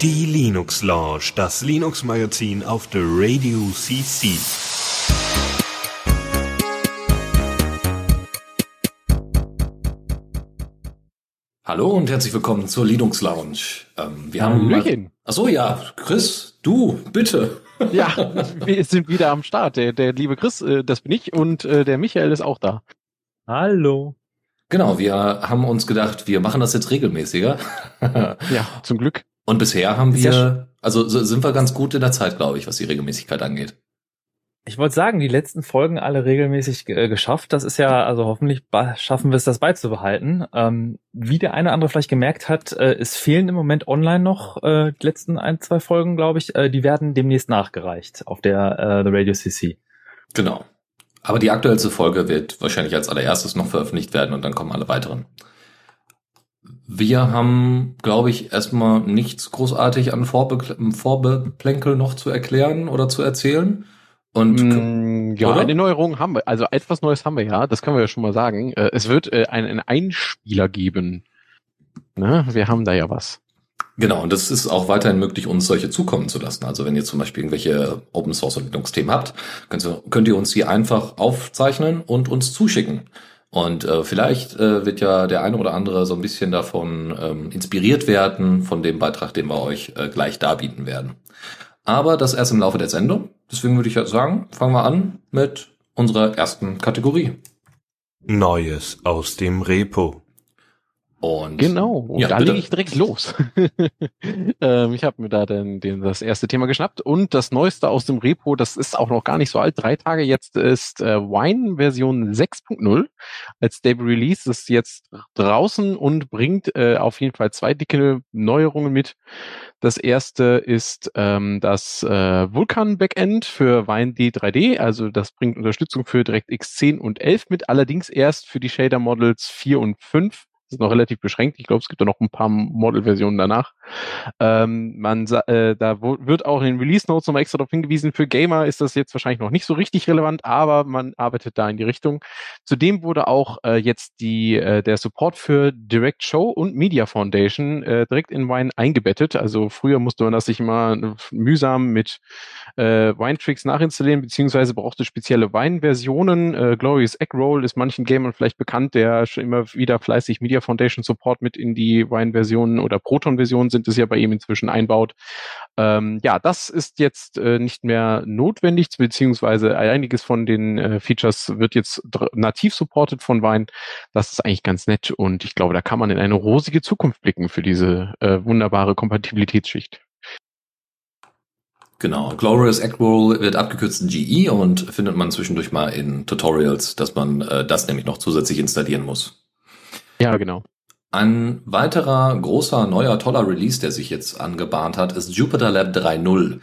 Die Linux Lounge, das Linux Magazin auf der Radio CC. Hallo und herzlich willkommen zur Linux Lounge. Ähm, wir haben Hallöchen. Ach so, ja, Chris, du, bitte. Ja, wir sind wieder am Start. Der, der liebe Chris, äh, das bin ich und äh, der Michael ist auch da. Hallo. Genau, wir haben uns gedacht, wir machen das jetzt regelmäßiger. Ja, zum Glück. Und bisher haben Ist ja wir, also so sind wir ganz gut in der Zeit, glaube ich, was die Regelmäßigkeit angeht. Ich wollte sagen, die letzten Folgen alle regelmäßig äh, geschafft. Das ist ja, also hoffentlich schaffen wir es, das beizubehalten. Ähm, wie der eine oder andere vielleicht gemerkt hat, äh, es fehlen im Moment online noch äh, die letzten ein, zwei Folgen, glaube ich. Äh, die werden demnächst nachgereicht auf der äh, The Radio CC. Genau. Aber die aktuellste Folge wird wahrscheinlich als allererstes noch veröffentlicht werden und dann kommen alle weiteren. Wir haben, glaube ich, erstmal nichts großartig an Vorbe Vorbeplänkel noch zu erklären oder zu erzählen. Und Mm, ja, oder? eine Neuerung haben wir. Also etwas Neues haben wir ja. Das können wir ja schon mal sagen. Äh, es wird äh, einen, einen Einspieler geben. Ne? Wir haben da ja was. Genau, und das ist auch weiterhin möglich, uns solche zukommen zu lassen. Also wenn ihr zum Beispiel irgendwelche Open Source und Linux-Themen habt, könnt ihr, könnt ihr uns die einfach aufzeichnen und uns zuschicken. Und äh, vielleicht äh, wird ja der eine oder andere so ein bisschen davon ähm, inspiriert werden, von dem Beitrag, den wir euch äh, gleich darbieten werden. Aber das erst im Laufe der Sendung. Deswegen würde ich ja sagen, fangen wir an mit unserer ersten Kategorie. Neues aus dem Repo. Und Genau. Und Ja, da bitte. lege ich direkt los. ähm, ich habe mir da den, den, das erste Thema geschnappt und das Neueste aus dem Repo, das ist auch noch gar nicht so alt. Drei Tage jetzt ist äh, Wine Version 6.0 als Stable Release ist jetzt draußen und bringt äh, auf jeden Fall zwei dicke Neuerungen mit. Das erste ist ähm, das äh, Vulkan Backend für Wine D3D, also das bringt Unterstützung für DirectX 10 und 11 mit, allerdings erst für die Shader Models 4 und 5 das ist noch relativ beschränkt. Ich glaube, es gibt da noch ein paar Model-Versionen danach. Ähm, man, äh, da wird auch in den Release Notes nochmal extra darauf hingewiesen. Für Gamer ist das jetzt wahrscheinlich noch nicht so richtig relevant, aber man arbeitet da in die Richtung. Zudem wurde auch äh, jetzt die, äh, der Support für Direct Show und Media Foundation äh, direkt in Wine eingebettet. Also früher musste man das sich immer äh, mühsam mit äh, Wine-Tricks nachinstallieren, beziehungsweise brauchte spezielle Wine-Versionen. Äh, Glorious Eggroll ist manchen Gamern vielleicht bekannt, der schon immer wieder fleißig Media Foundation Support mit in die Wine-Versionen oder Proton-Versionen sind es ja bei ihm inzwischen einbaut. Ähm, ja, das ist jetzt äh, nicht mehr notwendig, beziehungsweise einiges von den äh, Features wird jetzt nativ supported von Wine. Das ist eigentlich ganz nett und ich glaube, da kann man in eine rosige Zukunft blicken für diese äh, wunderbare Kompatibilitätsschicht. Genau, Glorious Eggroll wird abgekürzt in GE und findet man zwischendurch mal in Tutorials, dass man äh, das nämlich noch zusätzlich installieren muss. Ja, genau. Ein weiterer großer, neuer, toller Release, der sich jetzt angebahnt hat, ist Jupyter Lab 3.0.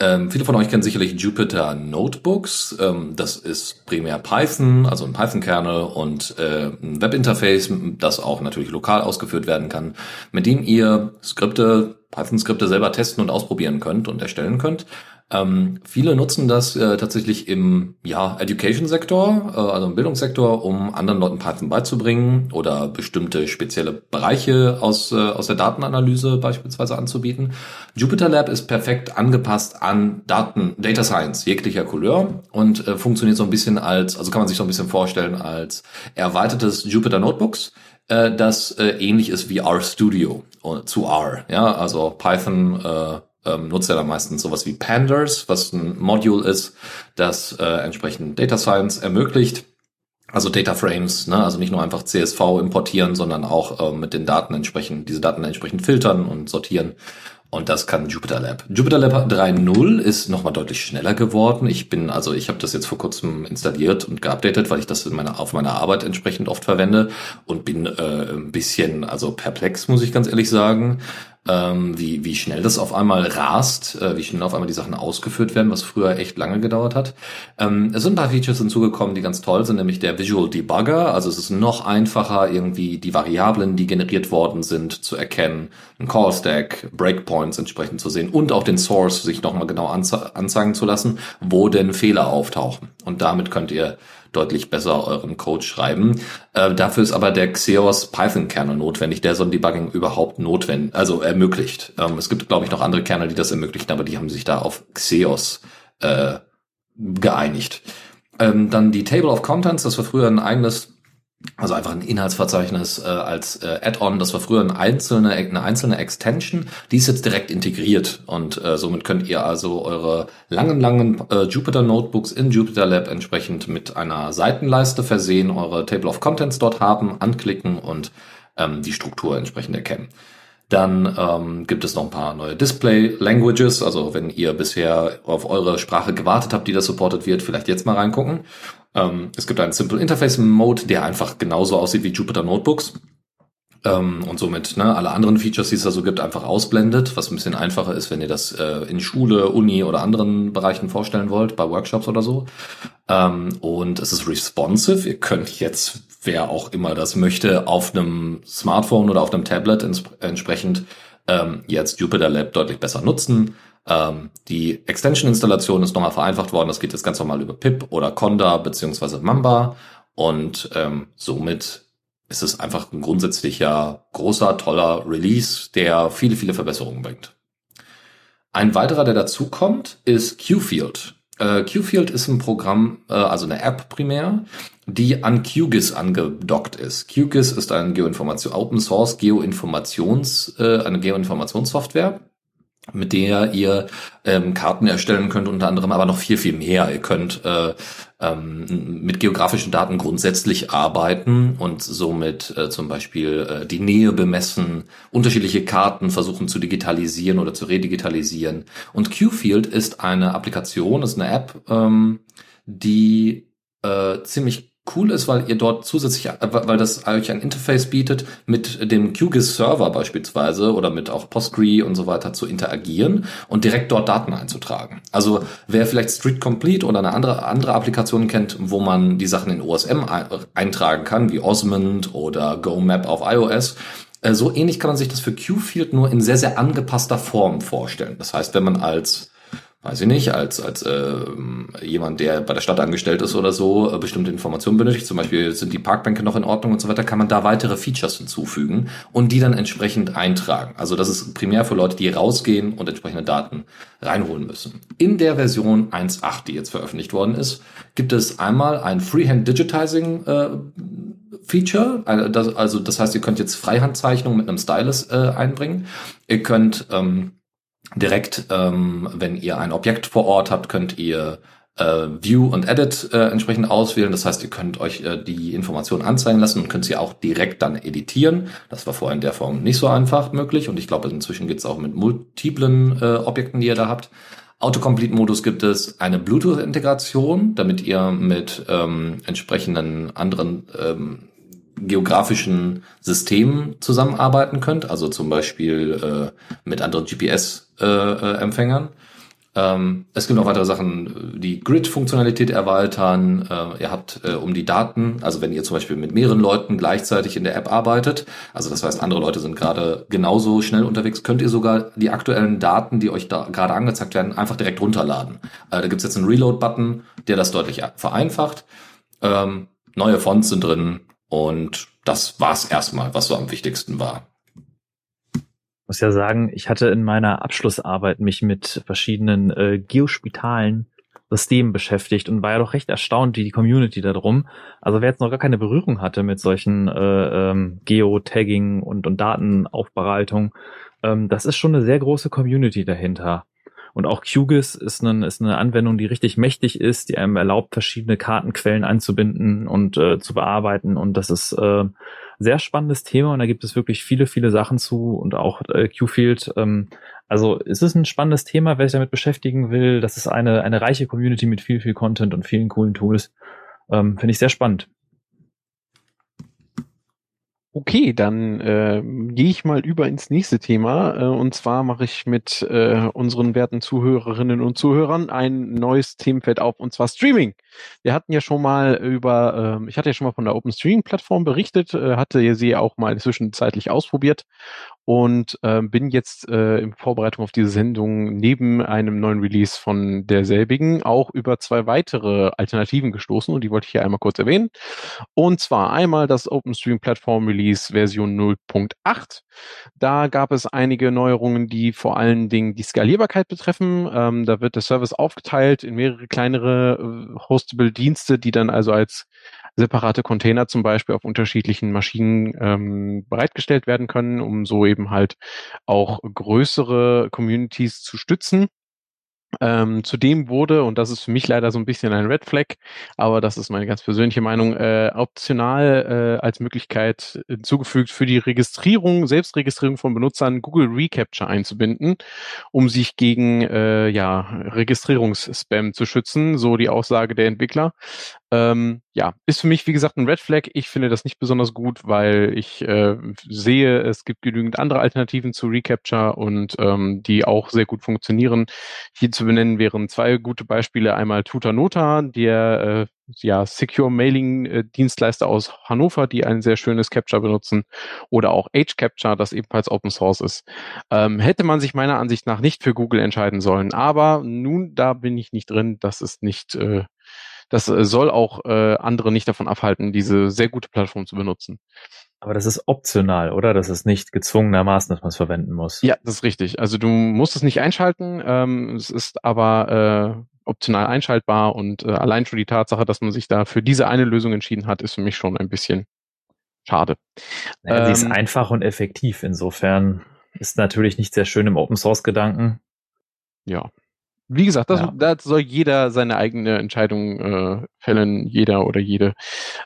Ähm, viele von euch kennen sicherlich Jupyter Notebooks. Ähm, das ist primär Python, also ein Python-Kernel und äh, ein Webinterface, das auch natürlich lokal ausgeführt werden kann, mit dem ihr Skripte, Python-Skripte selber testen und ausprobieren könnt und erstellen könnt. Ähm, viele nutzen das äh, tatsächlich im ja, Education-Sektor, äh, also im Bildungssektor, um anderen Leuten Python beizubringen oder bestimmte spezielle Bereiche aus, äh, aus der Datenanalyse beispielsweise anzubieten. Jupyter Lab ist perfekt angepasst an Daten, Data Science jeglicher Couleur und äh, funktioniert so ein bisschen als, also kann man sich so ein bisschen vorstellen als erweitertes Jupyter Notebooks äh, das äh, ähnlich ist wie RStudio äh, zu R. Ja, also Python äh, ähm, nutzt ja dann meistens sowas wie Pandas, was ein Module ist, das äh, entsprechend Data Science ermöglicht. Also Data Frames, ne? also nicht nur einfach CSV importieren, sondern auch äh, mit den Daten entsprechend, diese Daten entsprechend filtern und sortieren. Und das kann Jupyter Lab. Jupyter Lab 3.0 ist nochmal deutlich schneller geworden. Ich bin, also ich habe das jetzt vor kurzem installiert und geupdatet, weil ich das in meiner, auf meiner Arbeit entsprechend oft verwende und bin äh, ein bisschen, also perplex, muss ich ganz ehrlich sagen ähm, wie, wie schnell das auf einmal rast, äh, wie schnell auf einmal die Sachen ausgeführt werden, was früher echt lange gedauert hat. Ähm, es sind ein paar Features hinzugekommen, die ganz toll sind, nämlich der Visual Debugger. Also es ist noch einfacher, irgendwie die Variablen, die generiert worden sind, zu erkennen, ein Call Stack, Breakpoints entsprechend zu sehen und auch den Source sich nochmal genau anze anzeigen zu lassen, wo denn Fehler auftauchen. Und damit könnt ihr deutlich besser euren Code schreiben. Äh, dafür ist aber der Xeos Python Kernel notwendig, der so ein Debugging überhaupt notwendig, also ermöglicht. Ähm, es gibt, glaube ich, noch andere Kernel, die das ermöglichen, aber die haben sich da auf Xeos äh, geeinigt. Ähm, dann die Table of Contents, das war früher ein eigenes also einfach ein Inhaltsverzeichnis äh, als äh, Add-on. Das war früher ein einzelne, eine einzelne Extension. Die ist jetzt direkt integriert und äh, somit könnt ihr also eure langen, langen äh, Jupyter Notebooks in Jupyter Lab entsprechend mit einer Seitenleiste versehen, eure Table of Contents dort haben, anklicken und ähm, die Struktur entsprechend erkennen. Dann ähm, gibt es noch ein paar neue Display Languages. Also wenn ihr bisher auf eure Sprache gewartet habt, die das supportet wird, vielleicht jetzt mal reingucken. Ähm, es gibt einen Simple Interface Mode, der einfach genauso aussieht wie Jupyter Notebooks. Ähm, und somit ne, alle anderen Features, die es da so gibt, einfach ausblendet, was ein bisschen einfacher ist, wenn ihr das äh, in Schule, Uni oder anderen Bereichen vorstellen wollt, bei Workshops oder so. Ähm, und es ist responsive. Ihr könnt jetzt, wer auch immer das möchte, auf einem Smartphone oder auf einem Tablet ents entsprechend ähm, jetzt Jupyter Lab deutlich besser nutzen. Ähm, die Extension-Installation ist nochmal vereinfacht worden. Das geht jetzt ganz normal über pip oder Conda beziehungsweise Mamba. Und ähm, somit ist es einfach ein grundsätzlicher, großer, toller Release, der viele, viele Verbesserungen bringt. Ein weiterer, der dazukommt, ist QField. Äh, QField ist ein Programm, äh, also eine App primär, die an QGIS angedockt ist. QGIS ist ein Geoinformation, Open Source Geoinformations, äh, eine Geoinformationssoftware mit der ihr ähm, Karten erstellen könnt, unter anderem aber noch viel, viel mehr. Ihr könnt äh, ähm, mit geografischen Daten grundsätzlich arbeiten und somit äh, zum Beispiel äh, die Nähe bemessen, unterschiedliche Karten versuchen zu digitalisieren oder zu redigitalisieren. Und QField ist eine Applikation, ist eine App, ähm, die äh, ziemlich cool ist, weil ihr dort zusätzlich, äh, weil das euch ein Interface bietet, mit dem QGIS Server beispielsweise oder mit auch Postgre und so weiter zu interagieren und direkt dort Daten einzutragen. Also wer vielleicht Street Complete oder eine andere, andere Applikation kennt, wo man die Sachen in OSM eintragen kann, wie Osmond oder GoMap auf iOS, äh, so ähnlich kann man sich das für QField nur in sehr, sehr angepasster Form vorstellen. Das heißt, wenn man als weiß ich nicht, als, als äh, jemand, der bei der Stadt angestellt ist oder so, äh, bestimmte Informationen benötigt, zum Beispiel sind die Parkbänke noch in Ordnung und so weiter, kann man da weitere Features hinzufügen und die dann entsprechend eintragen. Also das ist primär für Leute, die rausgehen und entsprechende Daten reinholen müssen. In der Version 1.8, die jetzt veröffentlicht worden ist, gibt es einmal ein Freehand Digitizing äh, Feature, also das heißt, ihr könnt jetzt Freihandzeichnungen mit einem Stylus äh, einbringen. Ihr könnt ähm, direkt, ähm, wenn ihr ein Objekt vor Ort habt, könnt ihr äh, View und Edit äh, entsprechend auswählen. Das heißt, ihr könnt euch äh, die Informationen anzeigen lassen und könnt sie auch direkt dann editieren. Das war vorher in der Form nicht so einfach möglich und ich glaube, inzwischen geht's auch mit multiplen äh, Objekten, die ihr da habt. Autocomplete-Modus gibt es eine Bluetooth-Integration, damit ihr mit ähm, entsprechenden anderen ähm, geografischen Systemen zusammenarbeiten könnt, also zum Beispiel äh, mit anderen GPS-Empfängern. Äh, äh, ähm, es gibt noch weitere Sachen, die Grid-Funktionalität erweitern. Äh, ihr habt, äh, um die Daten, also wenn ihr zum Beispiel mit mehreren Leuten gleichzeitig in der App arbeitet, also das heißt, andere Leute sind gerade genauso schnell unterwegs, könnt ihr sogar die aktuellen Daten, die euch da gerade angezeigt werden, einfach direkt runterladen. Äh, da gibt's jetzt einen Reload-Button, der das deutlich vereinfacht. Ähm, neue Fonts sind drin, und das war's erstmal, was so am wichtigsten war. Ich muss ja sagen, ich hatte in meiner Abschlussarbeit mich mit verschiedenen äh, geospitalen Systemen beschäftigt und war ja doch recht erstaunt, wie die Community da drum. Also wer jetzt noch gar keine Berührung hatte mit solchen äh, ähm, Geotagging und, und Datenaufbereitung, ähm, das ist schon eine sehr große Community dahinter. Und auch QGIS ist eine, ist eine Anwendung, die richtig mächtig ist, die einem erlaubt, verschiedene Kartenquellen einzubinden und äh, zu bearbeiten. Und das ist äh, sehr spannendes Thema und da gibt es wirklich viele, viele Sachen zu und auch äh, Qfield. Ähm, also es ist ein spannendes Thema, wer sich damit beschäftigen will. Das ist eine, eine reiche Community mit viel, viel Content und vielen coolen Tools. Ähm, Finde ich sehr spannend. Okay, dann äh, gehe ich mal über ins nächste Thema. Äh, und zwar mache ich mit äh, unseren werten Zuhörerinnen und Zuhörern ein neues Themenfeld auf, und zwar Streaming. Wir hatten ja schon mal über, äh, ich hatte ja schon mal von der Open Streaming Plattform berichtet, äh, hatte sie auch mal zwischenzeitlich ausprobiert und äh, bin jetzt äh, in Vorbereitung auf diese Sendung neben einem neuen Release von derselbigen auch über zwei weitere Alternativen gestoßen und die wollte ich hier einmal kurz erwähnen. Und zwar einmal das OpenStream Platform Release Version 0.8. Da gab es einige Neuerungen, die vor allen Dingen die Skalierbarkeit betreffen. Ähm, da wird der Service aufgeteilt in mehrere kleinere äh, hostable Dienste, die dann also als separate Container zum Beispiel auf unterschiedlichen Maschinen ähm, bereitgestellt werden können, um so eben halt auch größere Communities zu stützen. Ähm, zudem wurde, und das ist für mich leider so ein bisschen ein Red Flag, aber das ist meine ganz persönliche Meinung, äh, optional äh, als Möglichkeit hinzugefügt, für die Registrierung, Selbstregistrierung von Benutzern Google Recapture einzubinden, um sich gegen äh, ja, Registrierungsspam zu schützen, so die Aussage der Entwickler. Ähm, ja, ist für mich, wie gesagt, ein Red Flag. Ich finde das nicht besonders gut, weil ich äh, sehe, es gibt genügend andere Alternativen zu Recapture und ähm, die auch sehr gut funktionieren. Hier zu benennen wären zwei gute Beispiele. Einmal Tutanota, der äh, ja, Secure Mailing äh, Dienstleister aus Hannover, die ein sehr schönes Capture benutzen oder auch Age Capture, das ebenfalls Open Source ist. Ähm, hätte man sich meiner Ansicht nach nicht für Google entscheiden sollen. Aber nun, da bin ich nicht drin. Das ist nicht äh, das äh, soll auch äh, andere nicht davon abhalten, diese sehr gute Plattform zu benutzen. Aber das ist optional, oder? Das ist nicht gezwungenermaßen, dass man es verwenden muss. Ja, das ist richtig. Also du musst es nicht einschalten, ähm, es ist aber äh, optional einschaltbar und äh, allein schon die Tatsache, dass man sich da für diese eine Lösung entschieden hat, ist für mich schon ein bisschen schade. Naja, ähm, die ist ähm, einfach und effektiv. Insofern ist natürlich nicht sehr schön im Open Source Gedanken. Ja, wie gesagt, das, ja. da soll jeder seine eigene Entscheidung äh, fällen, jeder oder jede.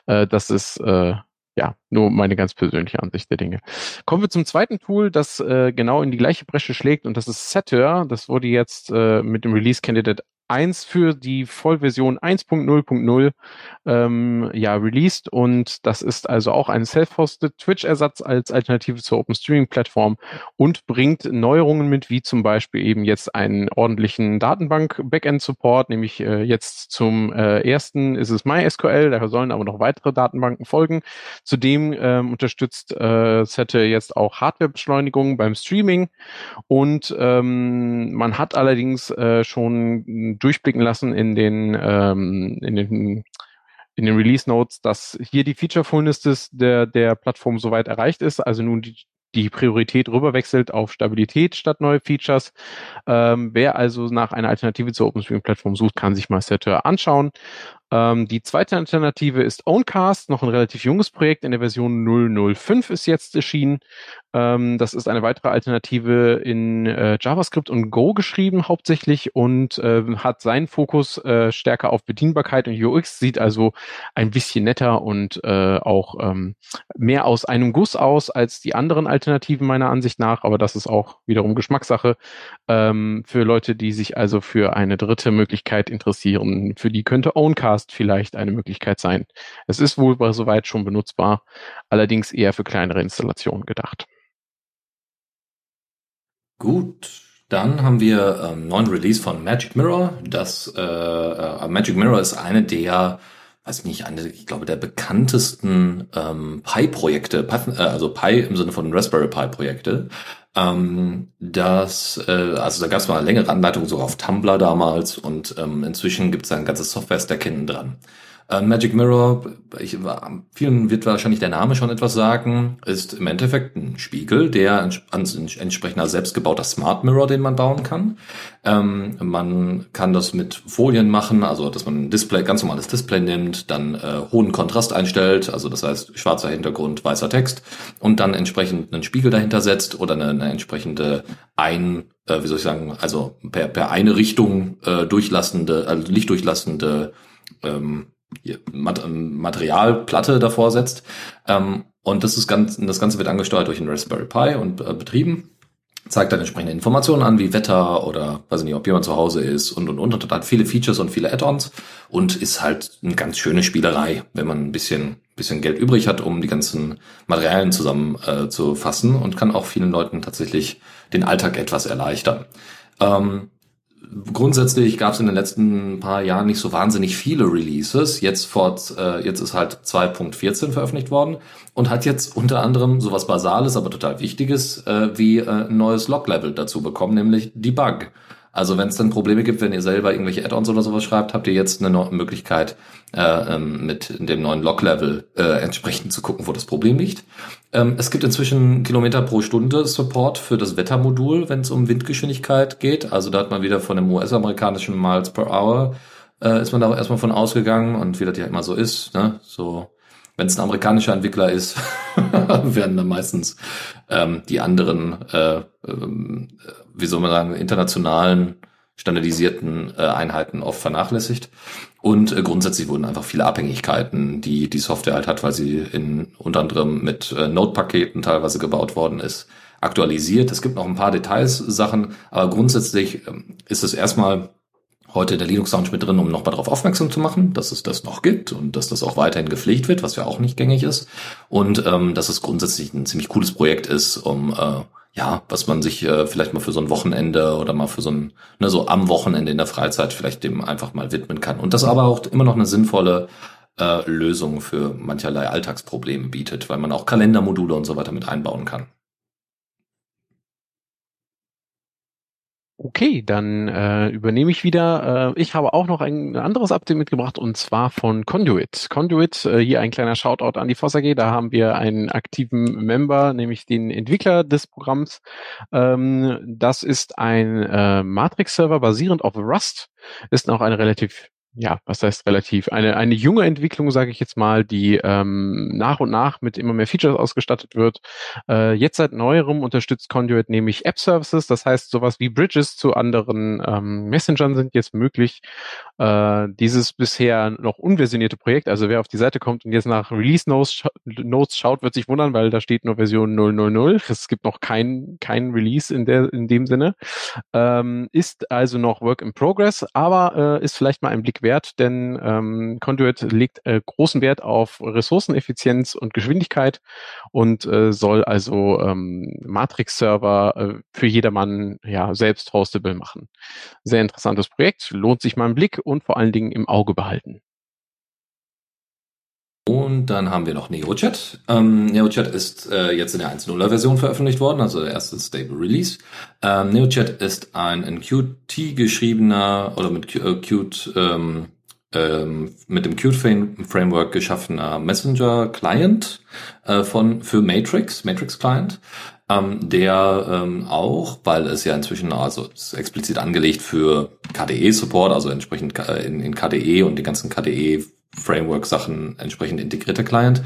Äh, das ist äh, ja nur meine ganz persönliche Ansicht der Dinge. Kommen wir zum zweiten Tool, das äh, genau in die gleiche Bresche schlägt und das ist Setter. Das wurde jetzt äh, mit dem Release Candidate 1 für die Vollversion 1.0.0 ähm, ja released und das ist also auch ein self-hosted Twitch-Ersatz als Alternative zur Open Streaming Plattform und bringt Neuerungen mit, wie zum Beispiel eben jetzt einen ordentlichen Datenbank-Backend-Support, nämlich äh, jetzt zum äh, ersten ist es MySQL, da sollen aber noch weitere Datenbanken folgen. Zudem ähm, unterstützt äh, Sette jetzt auch Hardware-Beschleunigung beim Streaming und ähm, man hat allerdings äh, schon durchblicken lassen in den, ähm, in den in den Release Notes, dass hier die Feature Fullness der, der Plattform soweit erreicht ist, also nun die, die Priorität rüberwechselt auf Stabilität statt neue Features. Ähm, wer also nach einer Alternative zur OpenStream-Plattform sucht, kann sich mal Setter anschauen. Ähm, die zweite Alternative ist Owncast, noch ein relativ junges Projekt in der Version 005 ist jetzt erschienen. Ähm, das ist eine weitere Alternative in äh, JavaScript und Go geschrieben hauptsächlich und äh, hat seinen Fokus äh, stärker auf Bedienbarkeit und UX, sieht also ein bisschen netter und äh, auch ähm, mehr aus einem Guss aus als die anderen Alternativen meiner Ansicht nach, aber das ist auch wiederum Geschmackssache. Ähm, für Leute, die sich also für eine dritte Möglichkeit interessieren, für die könnte Owncast Podcast vielleicht eine Möglichkeit sein. Es ist wohl soweit schon benutzbar, allerdings eher für kleinere Installationen gedacht. Gut, dann haben wir ähm, neuen Release von Magic Mirror. Das äh, äh, Magic Mirror ist eine der, weiß nicht, eine, ich glaube, der bekanntesten ähm, Pi-Projekte, äh, also Pi im Sinne von Raspberry Pi-Projekte. Ähm, das, äh, also da gab es mal eine längere Anleitung so auf Tumblr damals und ähm, inzwischen gibt es ein ganzes Software-Stack hinten dran. Äh, Magic Mirror, ich, vielen wird wahrscheinlich der Name schon etwas sagen, ist im Endeffekt ein Spiegel, der ans entsprechender selbstgebauter Smart Mirror, den man bauen kann. Ähm, man kann das mit Folien machen, also dass man ein Display, ganz normales Display nimmt, dann äh, hohen Kontrast einstellt, also das heißt schwarzer Hintergrund, weißer Text und dann entsprechend einen Spiegel dahinter setzt oder eine, eine entsprechende ein, äh, wie soll ich sagen, also per, per eine Richtung äh, durchlassende, also lichtdurchlassende ähm, Materialplatte davor setzt. Ähm, und das ist ganz, das Ganze wird angesteuert durch einen Raspberry Pi und äh, betrieben. Zeigt dann entsprechende Informationen an, wie Wetter oder weiß nicht, ob jemand zu Hause ist und und und. Und hat viele Features und viele Add-ons und ist halt eine ganz schöne Spielerei, wenn man ein bisschen, bisschen Geld übrig hat, um die ganzen Materialien zusammen äh, zu fassen und kann auch vielen Leuten tatsächlich den Alltag etwas erleichtern. Ähm, grundsätzlich gab es in den letzten paar Jahren nicht so wahnsinnig viele Releases. Jetzt vor, äh, jetzt ist halt 2.14 veröffentlicht worden und hat jetzt unter anderem sowas Basales, aber total Wichtiges, äh, wie äh, ein neues Log-Level dazu bekommen, nämlich Debug. Also wenn es dann Probleme gibt, wenn ihr selber irgendwelche Add-ons oder sowas schreibt, habt ihr jetzt eine Möglichkeit, äh, ähm, mit dem neuen Log-Level äh, entsprechend zu gucken, wo das Problem liegt. Ähm, es gibt inzwischen Kilometer pro Stunde Support für das Wettermodul, wenn es um Windgeschwindigkeit geht. Also da hat man wieder von dem US-amerikanischen Miles per Hour äh, ist man da erstmal von ausgegangen und wie das ja immer so ist, ne? so wenn es ein amerikanischer Entwickler ist, werden dann meistens ähm, die anderen, äh, ähm, wie soll man sagen, internationalen standardisierten äh, Einheiten oft vernachlässigt. Und äh, grundsätzlich wurden einfach viele Abhängigkeiten, die die Software halt hat, weil sie in unter anderem mit äh, Node-Paketen teilweise gebaut worden ist, aktualisiert. Es gibt noch ein paar Details, Sachen, aber grundsätzlich ähm, ist es erstmal heute der Linux Lounge mit drin, um nochmal darauf aufmerksam zu machen, dass es das noch gibt und dass das auch weiterhin gepflegt wird, was ja auch nicht gängig ist. Und ähm, dass es grundsätzlich ein ziemlich cooles Projekt ist, um äh, ja, was man sich äh, vielleicht mal für so ein Wochenende oder mal für so ein, ne, so am Wochenende in der Freizeit vielleicht dem einfach mal widmen kann. Und das aber auch immer noch eine sinnvolle äh, Lösung für mancherlei Alltagsprobleme bietet, weil man auch Kalendermodule und so weiter mit einbauen kann. Okay, dann äh, übernehme ich wieder. Äh, ich habe auch noch ein anderes Update mitgebracht und zwar von Conduit. Conduit, äh, hier ein kleiner Shoutout an die Foss AG. Da haben wir einen aktiven Member, nämlich den Entwickler des Programms. Ähm, das ist ein äh, Matrix-Server basierend auf Rust. Ist auch eine relativ ja, was heißt relativ, eine, eine junge Entwicklung, sage ich jetzt mal, die ähm, nach und nach mit immer mehr Features ausgestattet wird. Äh, jetzt seit neuerem unterstützt Conduit nämlich App-Services, das heißt sowas wie Bridges zu anderen ähm, Messengern sind jetzt möglich. Äh, dieses bisher noch unversionierte Projekt, also wer auf die Seite kommt und jetzt nach Release Notes, scha Notes schaut, wird sich wundern, weil da steht nur Version 000. Es gibt noch kein, kein Release in, der, in dem Sinne. Ähm, ist also noch Work in Progress, aber äh, ist vielleicht mal ein Blick wert, denn ähm, Conduit legt äh, großen Wert auf Ressourceneffizienz und Geschwindigkeit und äh, soll also ähm, Matrix-Server äh, für jedermann ja selbst hostable machen. Sehr interessantes Projekt, lohnt sich mal einen Blick und vor allen Dingen im Auge behalten. Dann haben wir noch NeoChat. Ähm, NeoChat ist äh, jetzt in der 1.0er Version veröffentlicht worden, also der erste Stable Release. Ähm, NeoChat ist ein in Qt geschriebener oder mit äh, Qt ähm, ähm, mit dem Qt Framework geschaffener Messenger Client äh, von für Matrix, Matrix Client, ähm, der ähm, auch, weil es ja inzwischen also ist explizit angelegt für KDE Support, also entsprechend äh, in, in KDE und die ganzen KDE Framework-Sachen entsprechend integrierte Client,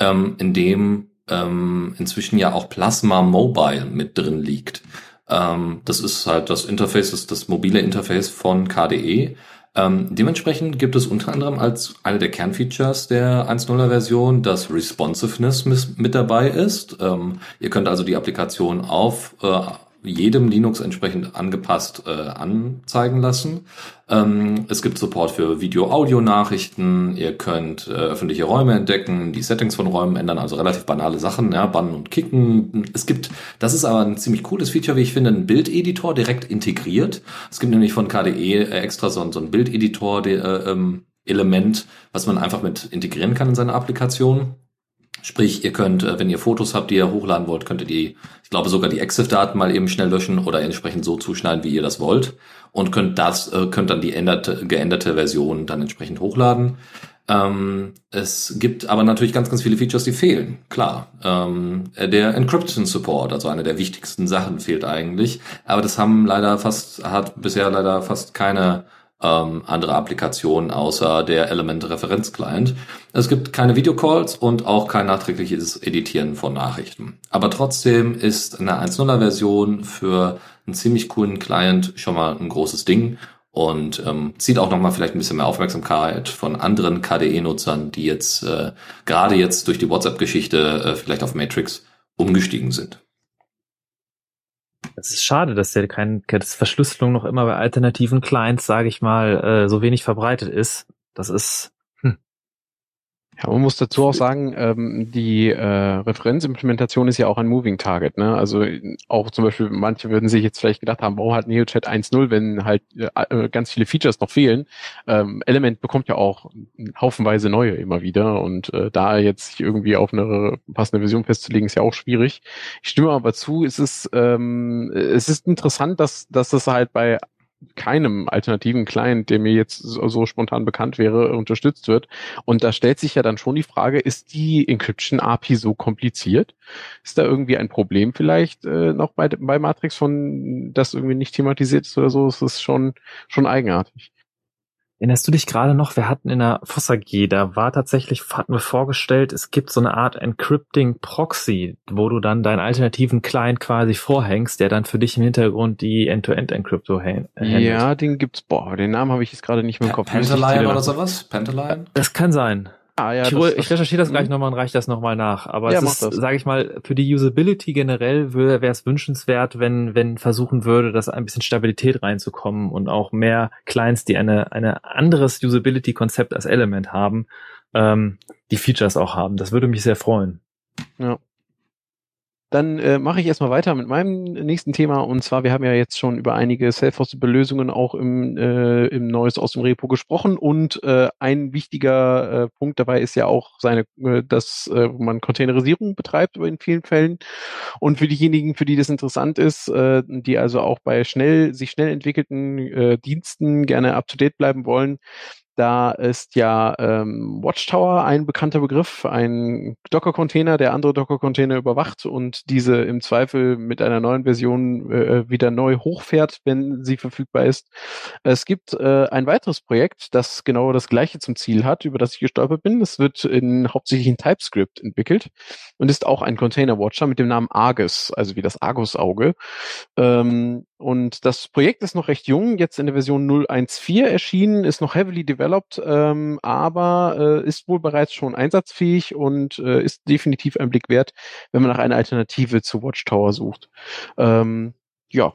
ähm, in dem ähm, inzwischen ja auch Plasma Mobile mit drin liegt. Ähm, das ist halt das Interface, das, das mobile Interface von KDE. Ähm, dementsprechend gibt es unter anderem als eine der Kernfeatures der 1.0er Version, dass Responsiveness mit dabei ist. Ähm, ihr könnt also die Applikation auf äh, jedem Linux entsprechend angepasst äh, anzeigen lassen. Ähm, es gibt Support für Video-Audio-Nachrichten. Ihr könnt äh, öffentliche Räume entdecken, die Settings von Räumen ändern, also relativ banale Sachen, ja, bannen und kicken. Es gibt, das ist aber ein ziemlich cooles Feature, wie ich finde, einen Bildeditor direkt integriert. Es gibt nämlich von KDE extra so, so ein Bildeditor, äh, ähm, Element, was man einfach mit integrieren kann in seine Applikation. Sprich, ihr könnt, äh, wenn ihr Fotos habt, die ihr hochladen wollt, könnt ihr die, ich glaube sogar die EXIF-Daten mal eben schnell löschen oder entsprechend so zuschneiden, wie ihr das wollt und könnt das, äh, könnt dann die änderte, geänderte Version dann entsprechend hochladen. Ähm, es gibt aber natürlich ganz, ganz viele Features, die fehlen. Klar. Ähm, der Encryption Support, also eine der wichtigsten Sachen, fehlt eigentlich. Aber das haben leider fast, hat bisher leider fast keine ähm, andere Applikationen außer der Element Referenz Client. Es gibt keine Videocalls und auch kein nachträgliches Editieren von Nachrichten. Aber trotzdem ist eine 1.0er Version für einen ziemlich coolen Client schon mal ein großes Ding und ähm, zieht auch nochmal vielleicht ein bisschen mehr Aufmerksamkeit von anderen KDE-Nutzern, die jetzt äh, gerade jetzt durch die WhatsApp-Geschichte äh, vielleicht auf Matrix umgestiegen sind. Es ist schade, dass der kein, dass Verschlüsselung noch immer bei alternativen Clients, sage ich mal, äh, so wenig verbreitet ist. Das ist. Ja, man muss dazu auch sagen, ähm, die äh, Referenzimplementation ist ja auch ein Moving Target. Ne? Also auch zum Beispiel, manche würden sich jetzt vielleicht gedacht haben, warum hat NeoChat 1.0, wenn halt äh, ganz viele Features noch fehlen. Ähm, Element bekommt ja auch haufenweise neue immer wieder und äh, da jetzt irgendwie auf eine passende Version festzulegen, ist ja auch schwierig. Ich stimme aber zu, es ist, ähm, es ist interessant, dass, dass das halt bei keinem alternativen Client, der mir jetzt so, so, spontan bekannt wäre, unterstützt wird. Und da stellt sich ja dann schon die Frage, ist die Encryption API so kompliziert? Ist da irgendwie ein Problem vielleicht äh, noch bei, bei Matrix von, das irgendwie nicht thematisiert ist oder so? Es ist schon, schon eigenartig. Erinnerst du dich gerade noch, wir hatten in der Fossa G, da war tatsächlich, hatten wir vorgestellt, es gibt so eine Art Encrypting Proxy, wo du dann deinen alternativen Client quasi vorhängst, der dann für dich im Hintergrund die End-to-End-Encrypto hält. Ja, den gibt's, boah, den Namen habe ich jetzt gerade nicht mehr im Kopf. Pentaline oder sowas? Pentaline? Das kann sein. Ah, ja, ich, das, ich recherchiere das gleich mhm. nochmal und reiche das nochmal nach. Aber ja, es ist, sage ich mal, für die Usability generell wäre es wünschenswert, wenn, wenn versuchen würde, dass ein bisschen Stabilität reinzukommen und auch mehr Clients, die eine, eine anderes Usability-Konzept als Element haben, ähm, die Features auch haben. Das würde mich sehr freuen. Ja. Dann äh, mache ich erstmal weiter mit meinem nächsten Thema. Und zwar, wir haben ja jetzt schon über einige self-hosted Lösungen auch im, äh, im Neues aus dem Repo gesprochen. Und äh, ein wichtiger äh, Punkt dabei ist ja auch seine, äh, dass äh, man Containerisierung betreibt in vielen Fällen. Und für diejenigen, für die das interessant ist, äh, die also auch bei schnell, sich schnell entwickelten äh, Diensten gerne up-to-date bleiben wollen, da ist ja ähm, Watchtower ein bekannter Begriff, ein Docker-Container, der andere Docker-Container überwacht und diese im Zweifel mit einer neuen Version äh, wieder neu hochfährt, wenn sie verfügbar ist. Es gibt äh, ein weiteres Projekt, das genau das gleiche zum Ziel hat, über das ich gestolpert bin. Es wird in hauptsächlich in TypeScript entwickelt und ist auch ein Container-Watcher mit dem Namen Argus, also wie das Argus-Auge. Ähm, und das Projekt ist noch recht jung, jetzt in der Version 0.1.4 erschienen, ist noch heavily developed, ähm, aber äh, ist wohl bereits schon einsatzfähig und äh, ist definitiv ein Blick wert, wenn man nach einer Alternative zu Watchtower sucht. Ähm, ja,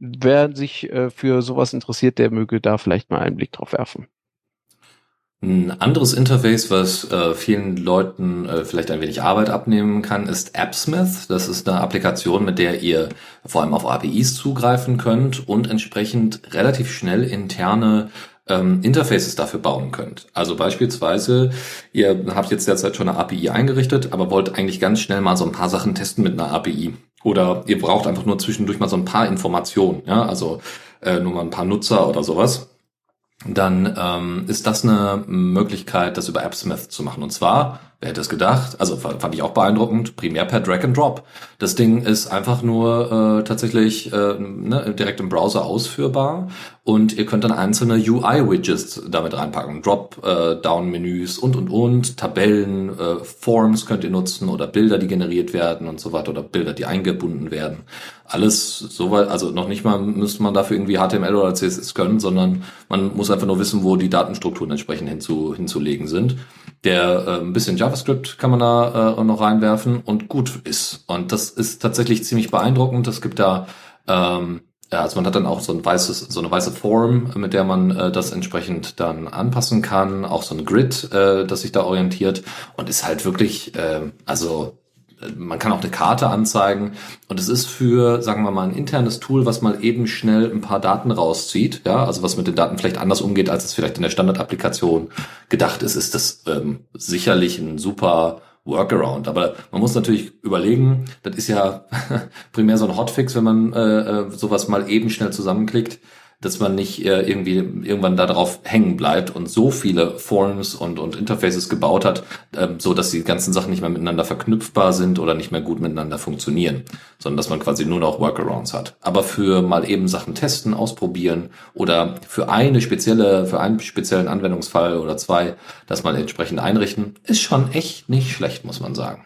wer sich äh, für sowas interessiert, der möge da vielleicht mal einen Blick drauf werfen. Ein anderes Interface, was äh, vielen Leuten äh, vielleicht ein wenig Arbeit abnehmen kann, ist AppSmith. Das ist eine Applikation, mit der ihr vor allem auf APIs zugreifen könnt und entsprechend relativ schnell interne ähm, Interfaces dafür bauen könnt. Also beispielsweise, ihr habt jetzt derzeit schon eine API eingerichtet, aber wollt eigentlich ganz schnell mal so ein paar Sachen testen mit einer API. Oder ihr braucht einfach nur zwischendurch mal so ein paar Informationen, ja, also äh, nur mal ein paar Nutzer oder sowas dann ähm, ist das eine Möglichkeit, das über AppSmith zu machen. Und zwar Wer hätte es gedacht? Also fand ich auch beeindruckend. Primär per Drag and Drop. Das Ding ist einfach nur äh, tatsächlich äh, ne, direkt im Browser ausführbar und ihr könnt dann einzelne UI-Widgets damit reinpacken. Drop-Down-Menüs und und und, Tabellen, äh, Forms könnt ihr nutzen oder Bilder, die generiert werden und so weiter oder Bilder, die eingebunden werden. Alles soweit, also noch nicht mal müsste man dafür irgendwie HTML oder CSS können, sondern man muss einfach nur wissen, wo die Datenstrukturen entsprechend hinzu, hinzulegen sind der äh, ein bisschen JavaScript kann man da äh, noch reinwerfen und gut ist. Und das ist tatsächlich ziemlich beeindruckend. Es gibt da ähm, ja, also man hat dann auch so ein weißes, so eine weiße Form, mit der man äh, das entsprechend dann anpassen kann, auch so ein Grid, äh, das sich da orientiert und ist halt wirklich, äh, also man kann auch eine Karte anzeigen und es ist für, sagen wir mal, ein internes Tool, was mal eben schnell ein paar Daten rauszieht, ja, also was mit den Daten vielleicht anders umgeht, als es vielleicht in der Standardapplikation gedacht ist, ist das ähm, sicherlich ein super Workaround. Aber man muss natürlich überlegen, das ist ja primär so ein Hotfix, wenn man äh, äh sowas mal eben schnell zusammenklickt dass man nicht äh, irgendwie irgendwann darauf hängen bleibt und so viele Forms und, und Interfaces gebaut hat, äh, so dass die ganzen Sachen nicht mehr miteinander verknüpfbar sind oder nicht mehr gut miteinander funktionieren, sondern dass man quasi nur noch Workarounds hat. Aber für mal eben Sachen testen, ausprobieren oder für eine spezielle, für einen speziellen Anwendungsfall oder zwei, das mal entsprechend einrichten, ist schon echt nicht schlecht, muss man sagen.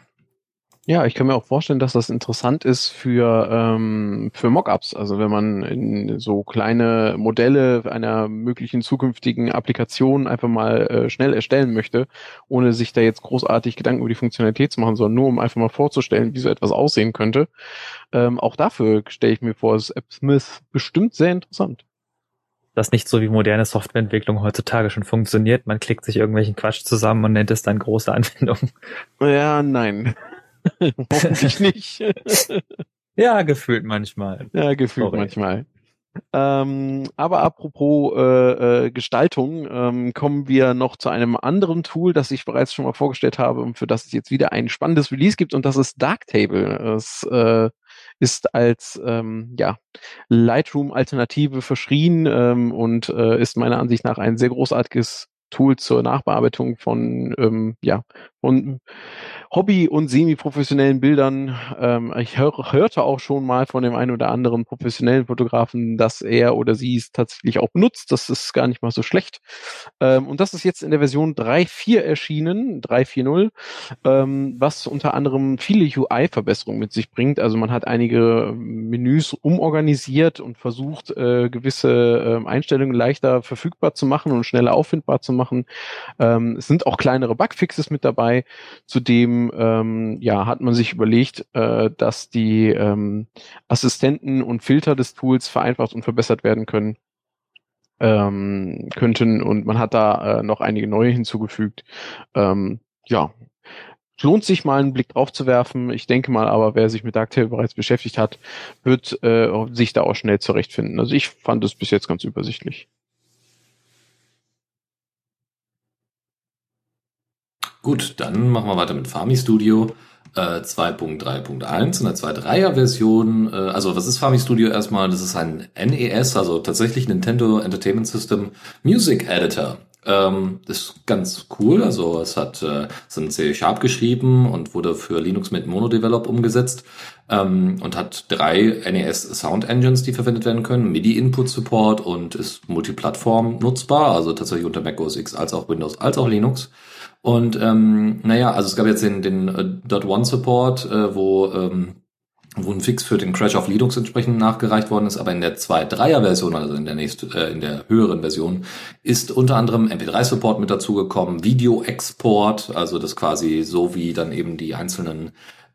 Ja, ich kann mir auch vorstellen, dass das interessant ist für, ähm, für Mockups. Also wenn man in so kleine Modelle einer möglichen zukünftigen Applikation einfach mal äh, schnell erstellen möchte, ohne sich da jetzt großartig Gedanken über die Funktionalität zu machen, sondern nur um einfach mal vorzustellen, wie so etwas aussehen könnte. Ähm, auch dafür stelle ich mir vor, ist AppSmith bestimmt sehr interessant. das nicht so wie moderne Softwareentwicklung heutzutage schon funktioniert. Man klickt sich irgendwelchen Quatsch zusammen und nennt es dann große Anwendung. Ja, nein. Hoffentlich nicht. ja, gefühlt manchmal. Ja, gefühlt Sorry. manchmal. Ähm, aber apropos äh, äh, Gestaltung, ähm, kommen wir noch zu einem anderen Tool, das ich bereits schon mal vorgestellt habe und für das es jetzt wieder ein spannendes Release gibt und das ist Darktable. Es äh, ist als ähm, ja, Lightroom-Alternative verschrien ähm, und äh, ist meiner Ansicht nach ein sehr großartiges Tool zur Nachbearbeitung von ähm, ja von Hobby- und semi-professionellen Bildern. Ähm, ich hör, hörte auch schon mal von dem einen oder anderen professionellen Fotografen, dass er oder sie es tatsächlich auch benutzt. Das ist gar nicht mal so schlecht. Ähm, und das ist jetzt in der Version 3.4 erschienen, 3.4.0, ähm, was unter anderem viele UI-Verbesserungen mit sich bringt. Also man hat einige Menüs umorganisiert und versucht, äh, gewisse äh, Einstellungen leichter verfügbar zu machen und schneller auffindbar zu machen. Ähm, es sind auch kleinere Bugfixes mit dabei. Zudem ähm, ja, hat man sich überlegt, äh, dass die ähm, Assistenten und Filter des Tools vereinfacht und verbessert werden können ähm, könnten und man hat da äh, noch einige neue hinzugefügt. Ähm, ja, lohnt sich mal einen Blick drauf zu werfen. Ich denke mal aber, wer sich mit Darktail bereits beschäftigt hat, wird äh, sich da auch schnell zurechtfinden. Also ich fand es bis jetzt ganz übersichtlich. Gut, dann machen wir weiter mit Farmi Studio äh, 2.3.1 in der 2.3er Version. Äh, also was ist Farmi Studio erstmal? Das ist ein NES, also tatsächlich Nintendo Entertainment System Music Editor. Ähm, ist ganz cool. Also es hat äh, sind C Sharp geschrieben und wurde für Linux mit Monodevelop umgesetzt ähm, und hat drei NES Sound Engines, die verwendet werden können, MIDI Input Support und ist multiplattform nutzbar, also tatsächlich unter Mac OS X als auch Windows als auch Linux. Und ähm, naja, also es gab jetzt den, den äh, One Support, äh, wo ähm, wo ein Fix für den Crash of Linux entsprechend nachgereicht worden ist, aber in der 2.3er Version, also in der nächst, äh, in der höheren Version, ist unter anderem MP3 Support mit dazugekommen, Video Export, also das quasi so wie dann eben die einzelnen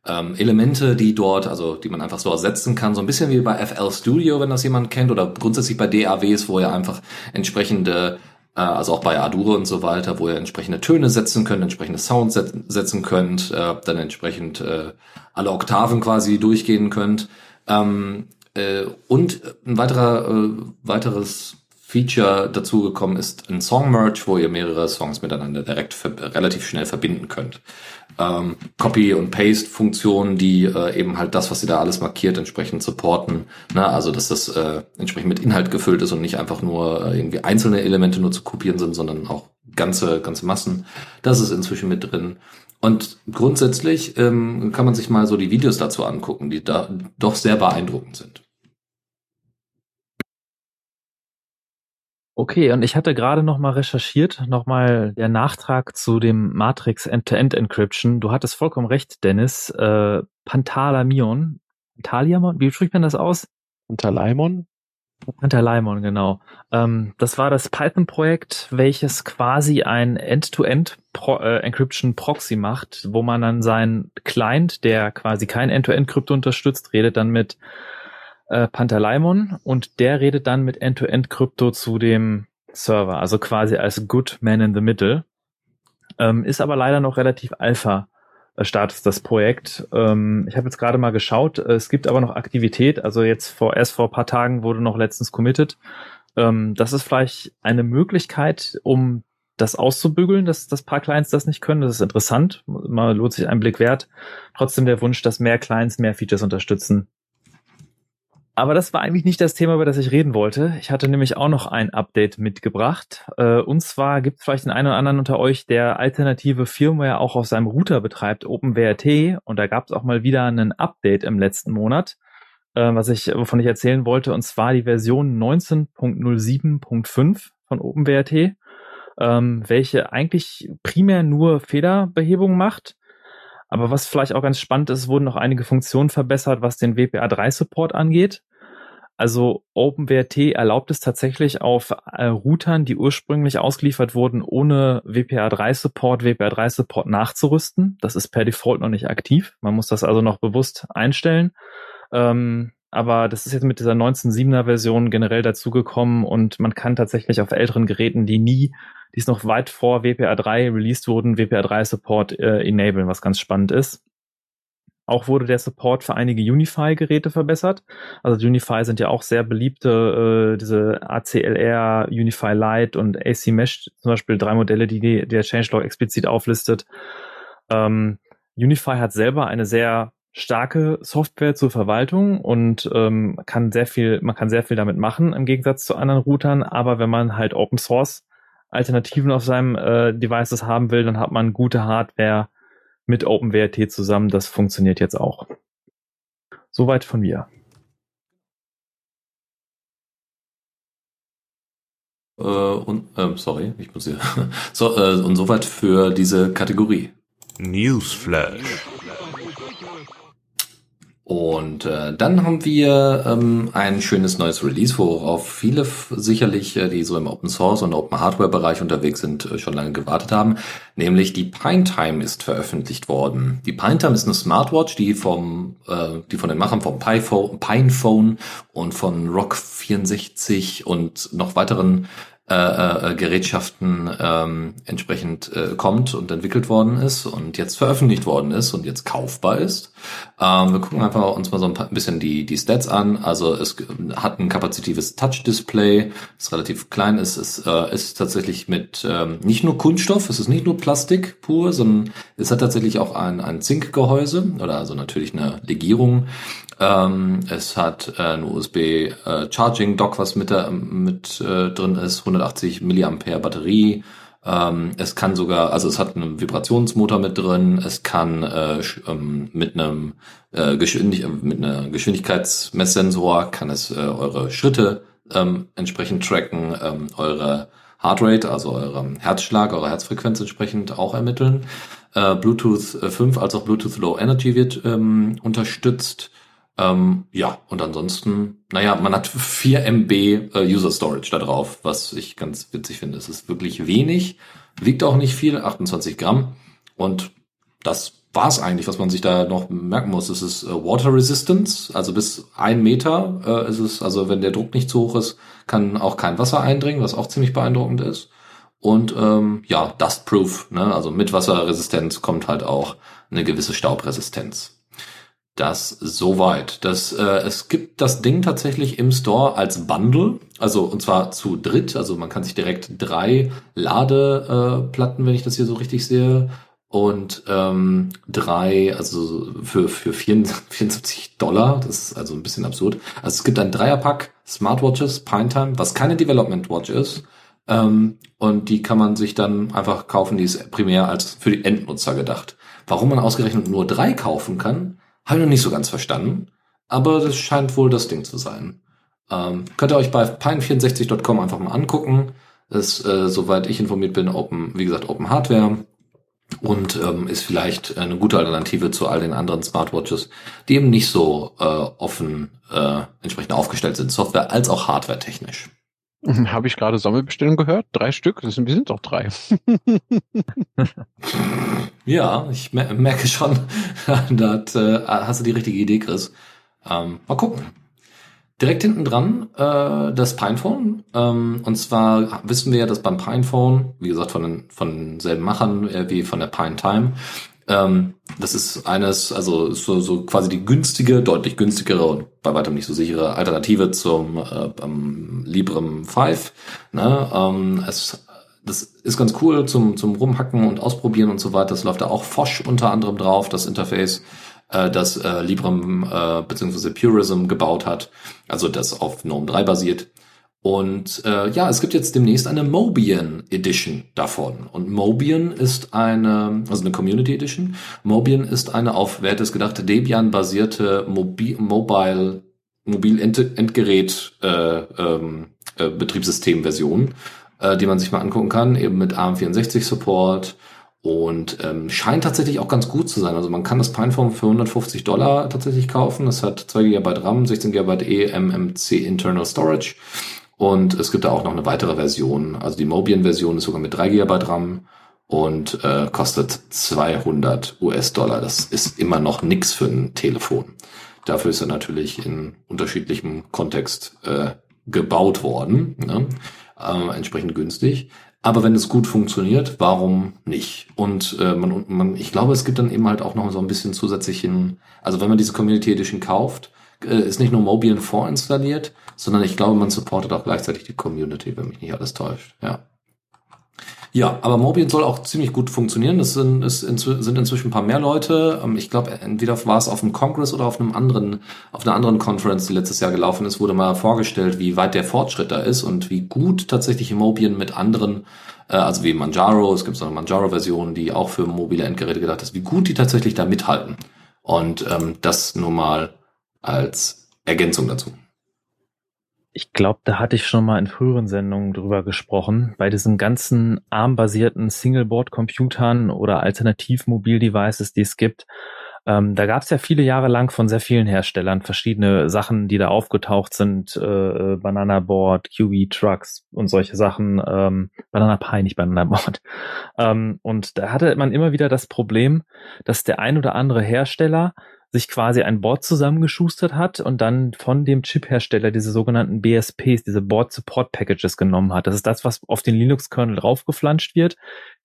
ähm, Elemente, die dort, also die man einfach so ersetzen kann, so ein bisschen wie bei FL Studio, wenn das jemand kennt, oder grundsätzlich bei DAWs, wo ihr einfach entsprechende also auch bei Aduro und so weiter, wo ihr entsprechende Töne setzen könnt, entsprechende Sounds setzen könnt, äh, dann entsprechend äh, alle Oktaven quasi durchgehen könnt. Ähm, äh, und ein weiterer äh, weiteres Feature dazugekommen ist ein Song Merge, wo ihr mehrere Songs miteinander direkt relativ schnell verbinden könnt ähm, Copy- und Paste-Funktionen, die äh, eben halt das, was sie da alles markiert, entsprechend supporten. Ne? Also dass das äh, entsprechend mit Inhalt gefüllt ist und nicht einfach nur äh, irgendwie einzelne Elemente nur zu kopieren sind, sondern auch ganze, ganze Massen. Das ist inzwischen mit drin. Und grundsätzlich ähm, kann man sich mal so die Videos dazu angucken, die da doch sehr beeindruckend sind. Okay, und ich hatte gerade noch mal recherchiert, noch mal der Nachtrag zu dem Matrix End-to-End-Encryption. Du hattest vollkommen recht, Dennis. Äh, Pantaleimon, Pantaleimon, wie spricht man das aus? Pantaleimon? Pantaleimon, genau. Ähm, das war das Python-Projekt, welches quasi ein End-to-End-Encryption Proxy macht, wo man dann seinen Client, der quasi kein End-to-End-Krypto unterstützt, redet dann mit äh, Pantaleimon und der redet dann mit End-to-End-Krypto zu dem Server, also quasi als Good Man in the Middle. Ähm, ist aber leider noch relativ Alpha. Status das Projekt. Ähm, ich habe jetzt gerade mal geschaut. Es gibt aber noch Aktivität. Also jetzt vor erst vor paar Tagen wurde noch letztens committed. Ähm, das ist vielleicht eine Möglichkeit, um das auszubügeln, dass, dass paar Clients das nicht können. Das ist interessant. Mal lohnt sich ein Blick wert. Trotzdem der Wunsch, dass mehr Clients mehr Features unterstützen. Aber das war eigentlich nicht das Thema, über das ich reden wollte. Ich hatte nämlich auch noch ein Update mitgebracht. Äh, und zwar gibt es vielleicht den einen oder anderen unter euch, der alternative Firmware auch auf seinem Router betreibt, OpenWRT. Und da gab es auch mal wieder ein Update im letzten Monat, äh, was ich, wovon ich erzählen wollte. Und zwar die Version 19.07.5 von OpenWRT, ähm, welche eigentlich primär nur Fehlerbehebung macht aber was vielleicht auch ganz spannend ist, wurden noch einige Funktionen verbessert, was den WPA3-Support angeht. Also OpenWrt erlaubt es tatsächlich auf äh, Routern, die ursprünglich ausgeliefert wurden, ohne WPA3-Support, WPA3-Support nachzurüsten. Das ist per Default noch nicht aktiv. Man muss das also noch bewusst einstellen. Ähm, aber das ist jetzt mit dieser 19.7er Version generell dazugekommen und man kann tatsächlich auf älteren Geräten, die nie, die es noch weit vor WPA 3 released wurden, WPA 3 Support äh, enablen, was ganz spannend ist. Auch wurde der Support für einige Unify-Geräte verbessert. Also Unify sind ja auch sehr beliebte, äh, diese ACLR, Unify Lite und AC Mesh, zum Beispiel drei Modelle, die, die der Changelog explizit auflistet. Ähm, Unify hat selber eine sehr starke Software zur Verwaltung und ähm, kann sehr viel, man kann sehr viel damit machen im Gegensatz zu anderen Routern. Aber wenn man halt Open Source Alternativen auf seinem äh, Devices haben will, dann hat man gute Hardware mit OpenWRT zusammen. Das funktioniert jetzt auch. Soweit von mir. Äh, und, ähm, sorry, ich muss hier. So, äh, und soweit für diese Kategorie. Newsflash. Und äh, dann haben wir ähm, ein schönes neues Release, worauf viele sicherlich, äh, die so im Open Source und Open Hardware Bereich unterwegs sind, äh, schon lange gewartet haben. Nämlich die Pine Time ist veröffentlicht worden. Die Pine Time ist eine Smartwatch, die vom, äh, die von den Machern vom Pinephone und von Rock 64 und noch weiteren äh, äh, Gerätschaften ähm, entsprechend äh, kommt und entwickelt worden ist und jetzt veröffentlicht worden ist und jetzt kaufbar ist. Ähm, wir gucken einfach uns mal so ein, paar, ein bisschen die, die Stats an. Also es hat ein kapazitives Touch-Display, das relativ klein ist. Äh, ist tatsächlich mit ähm, nicht nur Kunststoff, es ist nicht nur Plastik pur, sondern es hat tatsächlich auch ein, ein Zinkgehäuse oder also natürlich eine Legierung ähm, es hat äh, ein USB äh, was mit, der, mit äh, drin ist, 180 Milliampere Batterie. Ähm, es kann sogar, also es hat einen Vibrationsmotor mit drin. Es kann äh, ähm, mit einem äh, Geschwindig mit einer Geschwindigkeitsmesssensor kann es äh, eure Schritte ähm, entsprechend tracken, ähm, eure Heartrate, also euren Herzschlag, eure Herzfrequenz entsprechend auch ermitteln. Äh, Bluetooth 5 als auch Bluetooth Low Energy wird ähm, unterstützt. Ähm, ja, und ansonsten, naja, man hat 4 MB äh, User Storage da drauf, was ich ganz witzig finde. Es ist wirklich wenig, wiegt auch nicht viel, 28 Gramm. Und das war's eigentlich, was man sich da noch merken muss. Es ist äh, Water Resistance, also bis ein Meter äh, ist es, also wenn der Druck nicht zu hoch ist, kann auch kein Wasser eindringen, was auch ziemlich beeindruckend ist. Und ähm, ja, Dustproof, ne? also mit Wasserresistenz kommt halt auch eine gewisse Staubresistenz. Das soweit. Das, äh, es gibt das Ding tatsächlich im Store als Bundle, also und zwar zu dritt. Also man kann sich direkt drei Ladeplatten, äh, wenn ich das hier so richtig sehe, und ähm, drei, also für, für 74 Dollar, das ist also ein bisschen absurd. Also es gibt ein Dreierpack Smartwatches, Pinetime, was keine Development Watch ist. Ähm, und die kann man sich dann einfach kaufen, die ist primär als für die Endnutzer gedacht. Warum man ausgerechnet nur drei kaufen kann, habe ich noch nicht so ganz verstanden, aber das scheint wohl das Ding zu sein. Ähm, könnt ihr euch bei pine64.com einfach mal angucken. ist, äh, soweit ich informiert bin, Open, wie gesagt, Open Hardware und ähm, ist vielleicht eine gute Alternative zu all den anderen Smartwatches, die eben nicht so äh, offen äh, entsprechend aufgestellt sind, Software als auch Hardware technisch. Habe ich gerade Sammelbestellung gehört? Drei Stück? Das sind, wir sind doch drei. ja, ich merke schon, da äh, hast du die richtige Idee, Chris. Ähm, mal gucken. Direkt hinten dran äh, das Pinephone. Ähm, und zwar wissen wir ja, dass beim Pinephone, wie gesagt, von den von denselben Machern äh, wie von der Pine Time, ähm, das ist eines, also so, so quasi die günstige, deutlich günstigere und bei weitem nicht so sichere Alternative zum äh, ähm, Librem 5. Ne? Ähm, es, das ist ganz cool zum, zum Rumhacken und Ausprobieren und so weiter. Das läuft da auch Fosch unter anderem drauf, das Interface, äh, das äh, Librem äh, bzw. Purism gebaut hat, also das auf GNOME 3 basiert. Und äh, ja, es gibt jetzt demnächst eine Mobian Edition davon. Und Mobian ist eine, also eine Community Edition. Mobian ist eine auf, wer hätte es gedacht, Debian-basierte Mobi Mobile, Mobil-Endgerät äh, ähm, äh, Betriebssystem-Version, äh, die man sich mal angucken kann, eben mit ARM64 Support und ähm, scheint tatsächlich auch ganz gut zu sein. Also man kann das Pinephone für 150 Dollar tatsächlich kaufen. Es hat 2 GB RAM, 16 GB eMMC Internal Storage und es gibt da auch noch eine weitere Version. Also die Mobian-Version ist sogar mit 3 GB RAM und äh, kostet 200 US-Dollar. Das ist immer noch nix für ein Telefon. Dafür ist er natürlich in unterschiedlichem Kontext äh, gebaut worden, ne? äh, entsprechend günstig. Aber wenn es gut funktioniert, warum nicht? Und äh, man, man, ich glaube, es gibt dann eben halt auch noch so ein bisschen zusätzlichen, also wenn man diese Community Edition kauft, äh, ist nicht nur Mobian vorinstalliert, sondern ich glaube, man supportet auch gleichzeitig die Community, wenn mich nicht alles täuscht. Ja. Ja, aber Mobian soll auch ziemlich gut funktionieren. Es sind, es sind inzwischen ein paar mehr Leute. Ähm, ich glaube, entweder war es auf einem Congress oder auf einem anderen, auf einer anderen Conference, die letztes Jahr gelaufen ist, wurde mal vorgestellt, wie weit der Fortschritt da ist und wie gut tatsächlich Mobian mit anderen, äh, also wie Manjaro, es gibt so eine Manjaro-Version, die auch für mobile Endgeräte gedacht ist, wie gut die tatsächlich da mithalten. Und ähm, das nur mal als Ergänzung dazu. Ich glaube, da hatte ich schon mal in früheren Sendungen drüber gesprochen. Bei diesen ganzen ARM-basierten Singleboard-Computern oder Alternativ-Mobil-Devices, die es gibt, ähm, da gab es ja viele Jahre lang von sehr vielen Herstellern verschiedene Sachen, die da aufgetaucht sind. Äh, Banana Board, QB Trucks und solche Sachen. Ähm, Banana Pie, nicht Banana Board. Ähm, und da hatte man immer wieder das Problem, dass der ein oder andere Hersteller sich quasi ein Board zusammengeschustert hat und dann von dem Chip-Hersteller diese sogenannten BSPs, diese Board Support Packages genommen hat. Das ist das, was auf den Linux-Kernel draufgeflanscht wird,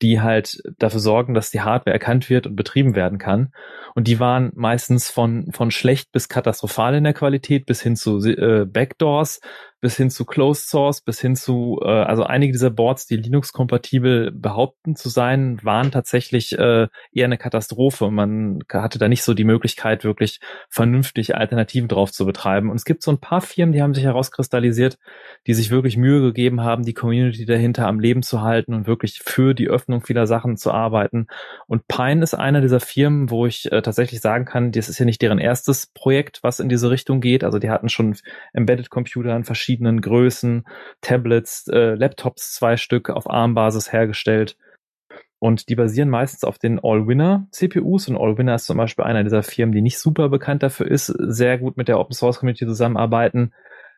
die halt dafür sorgen, dass die Hardware erkannt wird und betrieben werden kann. Und die waren meistens von, von schlecht bis katastrophal in der Qualität bis hin zu äh, Backdoors, bis hin zu Closed Source, bis hin zu, äh, also einige dieser Boards, die Linux-kompatibel behaupten zu sein, waren tatsächlich äh, eher eine Katastrophe. Man hatte da nicht so die Möglichkeit, wirklich vernünftig Alternativen drauf zu betreiben. Und es gibt so ein paar Firmen, die haben sich herauskristallisiert, die sich wirklich Mühe gegeben haben, die Community dahinter am Leben zu halten und wirklich für die Öffnung vieler Sachen zu arbeiten. Und Pine ist einer dieser Firmen, wo ich äh, tatsächlich sagen kann, das ist ja nicht deren erstes Projekt, was in diese Richtung geht. Also die hatten schon Embedded Computer in verschiedenen verschiedenen Größen, Tablets, äh, Laptops, zwei Stück auf ARM-Basis hergestellt. Und die basieren meistens auf den All-Winner-CPUs und All-Winner ist zum Beispiel einer dieser Firmen, die nicht super bekannt dafür ist, sehr gut mit der Open-Source-Community zusammenarbeiten.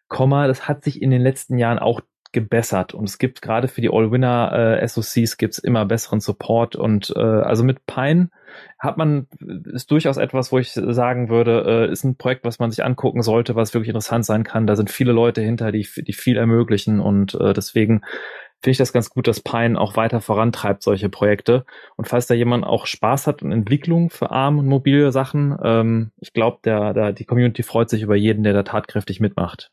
Komma, das hat sich in den letzten Jahren auch gebessert und es gibt gerade für die All-Winner äh, SoCs gibt's immer besseren Support und äh, also mit Pine hat man ist durchaus etwas, wo ich sagen würde, äh, ist ein Projekt, was man sich angucken sollte, was wirklich interessant sein kann. Da sind viele Leute hinter, die die viel ermöglichen und äh, deswegen finde ich das ganz gut, dass Pine auch weiter vorantreibt solche Projekte. Und falls da jemand auch Spaß hat und Entwicklung für ARM und mobile Sachen, ähm, ich glaube, der, der die Community freut sich über jeden, der da tatkräftig mitmacht.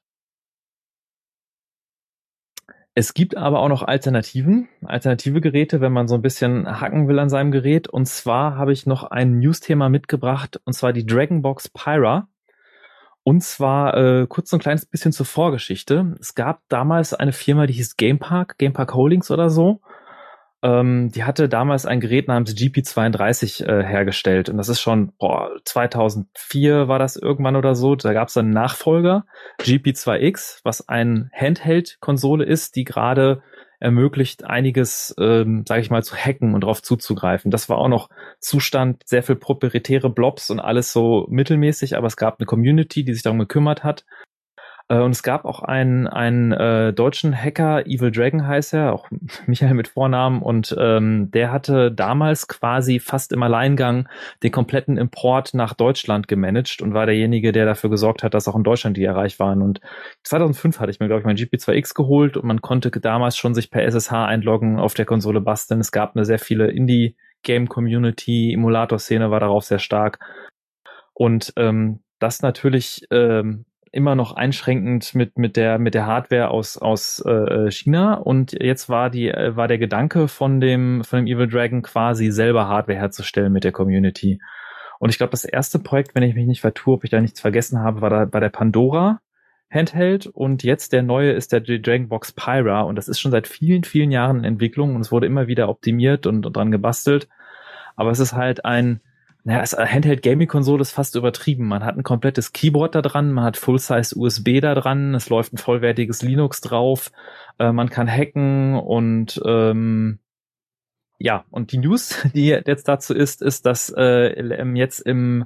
Es gibt aber auch noch Alternativen, alternative Geräte, wenn man so ein bisschen hacken will an seinem Gerät. Und zwar habe ich noch ein News-Thema mitgebracht, und zwar die Dragonbox Pyra. Und zwar äh, kurz ein kleines bisschen zur Vorgeschichte. Es gab damals eine Firma, die hieß Gamepark, Gamepark Holdings oder so. Ähm, die hatte damals ein Gerät namens GP32 äh, hergestellt und das ist schon boah, 2004 war das irgendwann oder so. Da gab es einen Nachfolger GP2X, was ein Handheld-Konsole ist, die gerade ermöglicht, einiges, ähm, sage ich mal, zu hacken und darauf zuzugreifen. Das war auch noch Zustand, sehr viel proprietäre Blobs und alles so mittelmäßig, aber es gab eine Community, die sich darum gekümmert hat. Äh, und es gab auch einen, einen äh, deutschen Hacker, Evil Dragon heißt er, auch Michael mit Vornamen, und ähm, der hatte damals quasi fast im Alleingang den kompletten Import nach Deutschland gemanagt und war derjenige, der dafür gesorgt hat, dass auch in Deutschland die erreicht waren. Und 2005 hatte ich mir, glaube ich, mein GP2X geholt und man konnte damals schon sich per SSH einloggen, auf der Konsole basteln. Es gab eine sehr viele Indie-Game-Community, Emulator-Szene war darauf sehr stark. Und ähm, das natürlich ähm, immer noch einschränkend mit mit der mit der Hardware aus aus äh, China und jetzt war die äh, war der Gedanke von dem von dem Evil Dragon quasi selber Hardware herzustellen mit der Community. Und ich glaube, das erste Projekt, wenn ich mich nicht vertue, ob ich da nichts vergessen habe, war da bei der Pandora Handheld und jetzt der neue ist der Dragon Box Pyra und das ist schon seit vielen vielen Jahren in Entwicklung und es wurde immer wieder optimiert und, und dran gebastelt. Aber es ist halt ein naja, als Handheld-Gaming-Konsole ist fast übertrieben. Man hat ein komplettes Keyboard da dran, man hat Full-Size USB da dran, es läuft ein vollwertiges Linux drauf, äh, man kann hacken und ähm, ja, und die News, die jetzt dazu ist, ist, dass äh, jetzt im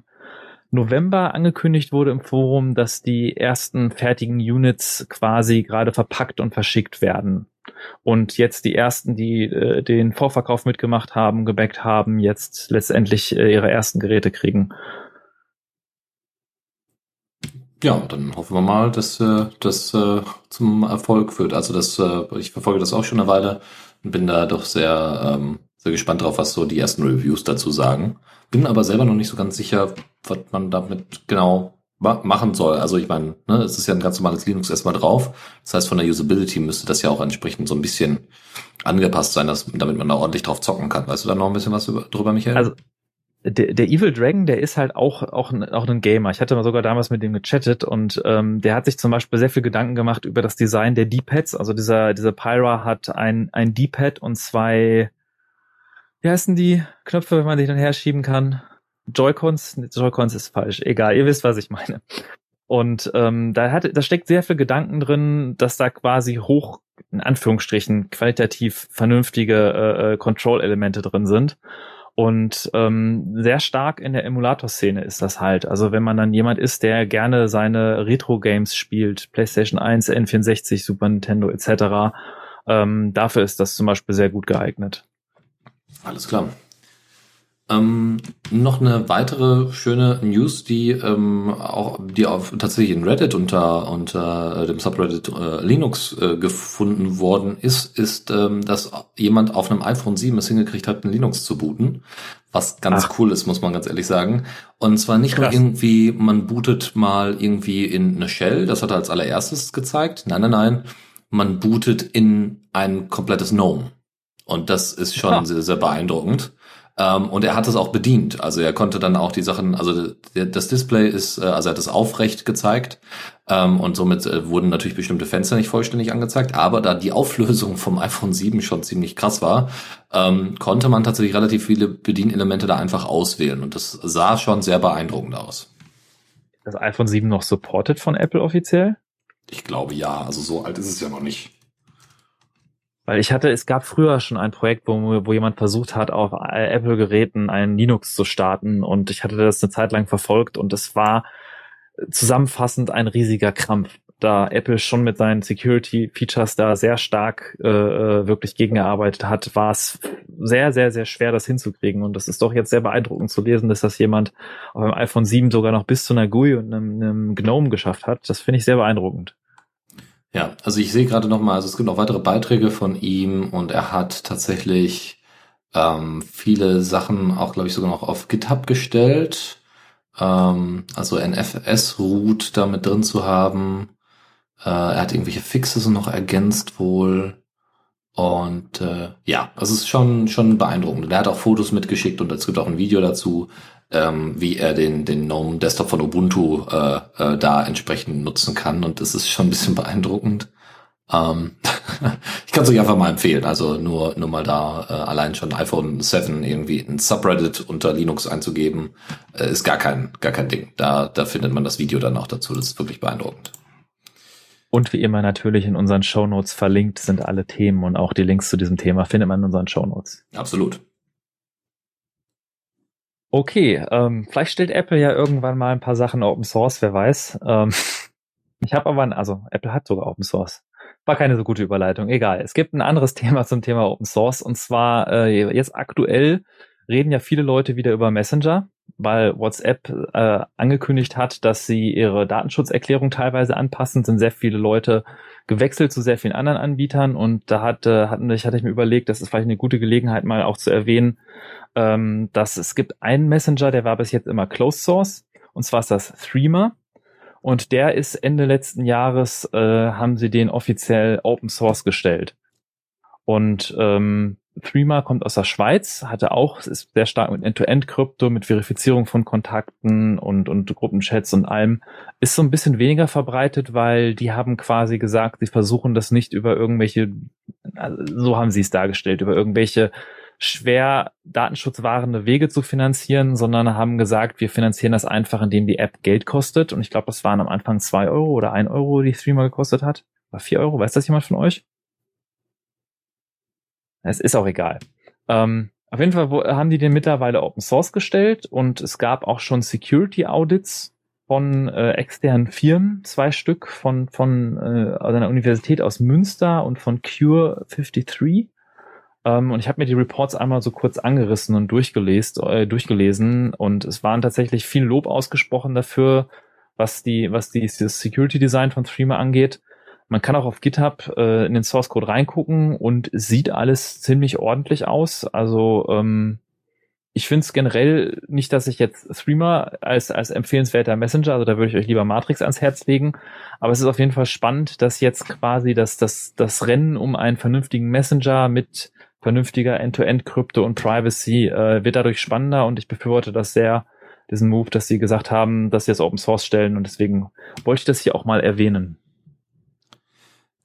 November angekündigt wurde im Forum, dass die ersten fertigen Units quasi gerade verpackt und verschickt werden. Und jetzt die ersten, die äh, den Vorverkauf mitgemacht haben, gebackt haben, jetzt letztendlich äh, ihre ersten Geräte kriegen. ja, dann hoffen wir mal, dass äh, das äh, zum Erfolg führt. Also das, äh, ich verfolge das auch schon eine Weile und bin da doch sehr, ähm, sehr gespannt drauf, was so die ersten Reviews dazu sagen. Bin aber selber noch nicht so ganz sicher, was man damit genau machen soll. Also ich meine, ne, es ist ja ein ganz normales Linux erstmal drauf. Das heißt, von der Usability müsste das ja auch entsprechend so ein bisschen angepasst sein, dass, damit man da ordentlich drauf zocken kann. Weißt du da noch ein bisschen was über, drüber, Michael? Also der, der Evil Dragon, der ist halt auch, auch, auch ein Gamer. Ich hatte mal sogar damals mit dem gechattet und ähm, der hat sich zum Beispiel sehr viel Gedanken gemacht über das Design der D-Pads. Also dieser, dieser Pyra hat ein, ein D-Pad und zwei, wie heißen die Knöpfe, wenn man die dann herschieben kann? Joy-Cons? Joy-Cons ist falsch. Egal, ihr wisst, was ich meine. Und ähm, da hat, da steckt sehr viel Gedanken drin, dass da quasi hoch, in Anführungsstrichen, qualitativ vernünftige äh, äh Control-Elemente drin sind. Und ähm, sehr stark in der Emulator-Szene ist das halt. Also wenn man dann jemand ist, der gerne seine Retro-Games spielt, PlayStation 1, N64, Super Nintendo etc., ähm, dafür ist das zum Beispiel sehr gut geeignet. Alles klar. Ähm, noch eine weitere schöne News, die ähm, auch die auf tatsächlich in Reddit unter unter äh, dem Subreddit äh, Linux äh, gefunden worden ist, ist, ähm, dass jemand auf einem iPhone 7 es hingekriegt hat, ein Linux zu booten, was ganz Ach. cool ist, muss man ganz ehrlich sagen. Und zwar nicht Krass. nur irgendwie, man bootet mal irgendwie in eine Shell, das hat er als allererstes gezeigt. Nein, nein, nein, man bootet in ein komplettes GNOME. Und das ist schon ja. sehr, sehr beeindruckend. Ähm, und er hat es auch bedient. Also er konnte dann auch die Sachen, also das Display ist, äh, also er hat es aufrecht gezeigt ähm, und somit äh, wurden natürlich bestimmte Fenster nicht vollständig angezeigt. Aber da die Auflösung vom iPhone 7 schon ziemlich krass war, ähm, konnte man tatsächlich relativ viele Bedienelemente da einfach auswählen. Und das sah schon sehr beeindruckend aus. Das iPhone 7 noch supported von Apple offiziell? Ich glaube ja. Also so alt ist es ja noch nicht. Weil ich hatte, es gab früher schon ein Projekt, wo, wo jemand versucht hat, auf Apple-Geräten einen Linux zu starten und ich hatte das eine Zeit lang verfolgt und es war zusammenfassend ein riesiger Krampf, da Apple schon mit seinen Security-Features da sehr stark äh, äh, wirklich gegengearbeitet hat, war es sehr, sehr, sehr schwer, das hinzukriegen. Und das ist doch jetzt sehr beeindruckend zu lesen, dass das jemand auf dem iPhone 7 sogar noch bis zu einer GUI und einem, einem GNOME geschafft hat. Das finde ich sehr beeindruckend. Ja, also ich sehe gerade noch mal, also es gibt noch weitere Beiträge von ihm und er hat tatsächlich ähm, viele Sachen auch, glaube ich, sogar noch auf GitHub gestellt. Ähm, also NFS-Root da mit drin zu haben. Äh, er hat irgendwelche Fixes noch ergänzt wohl. Und äh, ja, also es ist schon schon beeindruckend. Er hat auch Fotos mitgeschickt und es gibt auch ein Video dazu, ähm, wie er den, den GNOME Desktop von Ubuntu äh, äh, da entsprechend nutzen kann. Und das ist schon ein bisschen beeindruckend. Ähm, ich kann es euch einfach mal empfehlen. Also nur, nur mal da äh, allein schon iPhone 7 irgendwie ein Subreddit unter Linux einzugeben, äh, ist gar kein, gar kein Ding. Da, da findet man das Video dann auch dazu. Das ist wirklich beeindruckend. Und wie immer natürlich in unseren Shownotes verlinkt sind alle Themen und auch die Links zu diesem Thema findet man in unseren Shownotes. Absolut. Okay, ähm, vielleicht stellt Apple ja irgendwann mal ein paar Sachen Open Source, wer weiß. Ähm, ich habe aber, also Apple hat sogar Open Source. War keine so gute Überleitung, egal. Es gibt ein anderes Thema zum Thema Open Source und zwar äh, jetzt aktuell reden ja viele Leute wieder über Messenger, weil WhatsApp äh, angekündigt hat, dass sie ihre Datenschutzerklärung teilweise anpassen, sind sehr viele Leute gewechselt zu sehr vielen anderen Anbietern und da hatte, hatten, ich hatte ich mir überlegt, das ist vielleicht eine gute Gelegenheit mal auch zu erwähnen, ähm, dass es gibt einen Messenger, der war bis jetzt immer Closed Source, und zwar ist das Threema. Und der ist Ende letzten Jahres, äh, haben sie den offiziell Open Source gestellt. Und ähm, Threema kommt aus der Schweiz, hatte auch, ist sehr stark mit End-to-End-Krypto, mit Verifizierung von Kontakten und, und Gruppenchats und allem, ist so ein bisschen weniger verbreitet, weil die haben quasi gesagt, sie versuchen das nicht über irgendwelche, also so haben sie es dargestellt, über irgendwelche schwer datenschutzwahrende Wege zu finanzieren, sondern haben gesagt, wir finanzieren das einfach, indem die App Geld kostet. Und ich glaube, das waren am Anfang zwei Euro oder ein Euro, die Streamer gekostet hat. War vier Euro, weiß das jemand von euch? Es ist auch egal. Ähm, auf jeden Fall haben die den mittlerweile Open Source gestellt und es gab auch schon Security Audits von äh, externen Firmen, zwei Stück von, von äh, einer Universität aus Münster und von Cure 53. Ähm, und ich habe mir die Reports einmal so kurz angerissen und durchgelesen, äh, durchgelesen und es waren tatsächlich viel Lob ausgesprochen dafür, was die, was die, das Security Design von Threema angeht. Man kann auch auf GitHub äh, in den Source Code reingucken und sieht alles ziemlich ordentlich aus. Also ähm, ich finde es generell nicht, dass ich jetzt Threema als, als empfehlenswerter Messenger, also da würde ich euch lieber Matrix ans Herz legen, aber es ist auf jeden Fall spannend, dass jetzt quasi das, das, das Rennen um einen vernünftigen Messenger mit vernünftiger End-to-End-Krypto und Privacy äh, wird dadurch spannender und ich befürworte das sehr, diesen Move, dass sie gesagt haben, dass sie es Open Source stellen und deswegen wollte ich das hier auch mal erwähnen.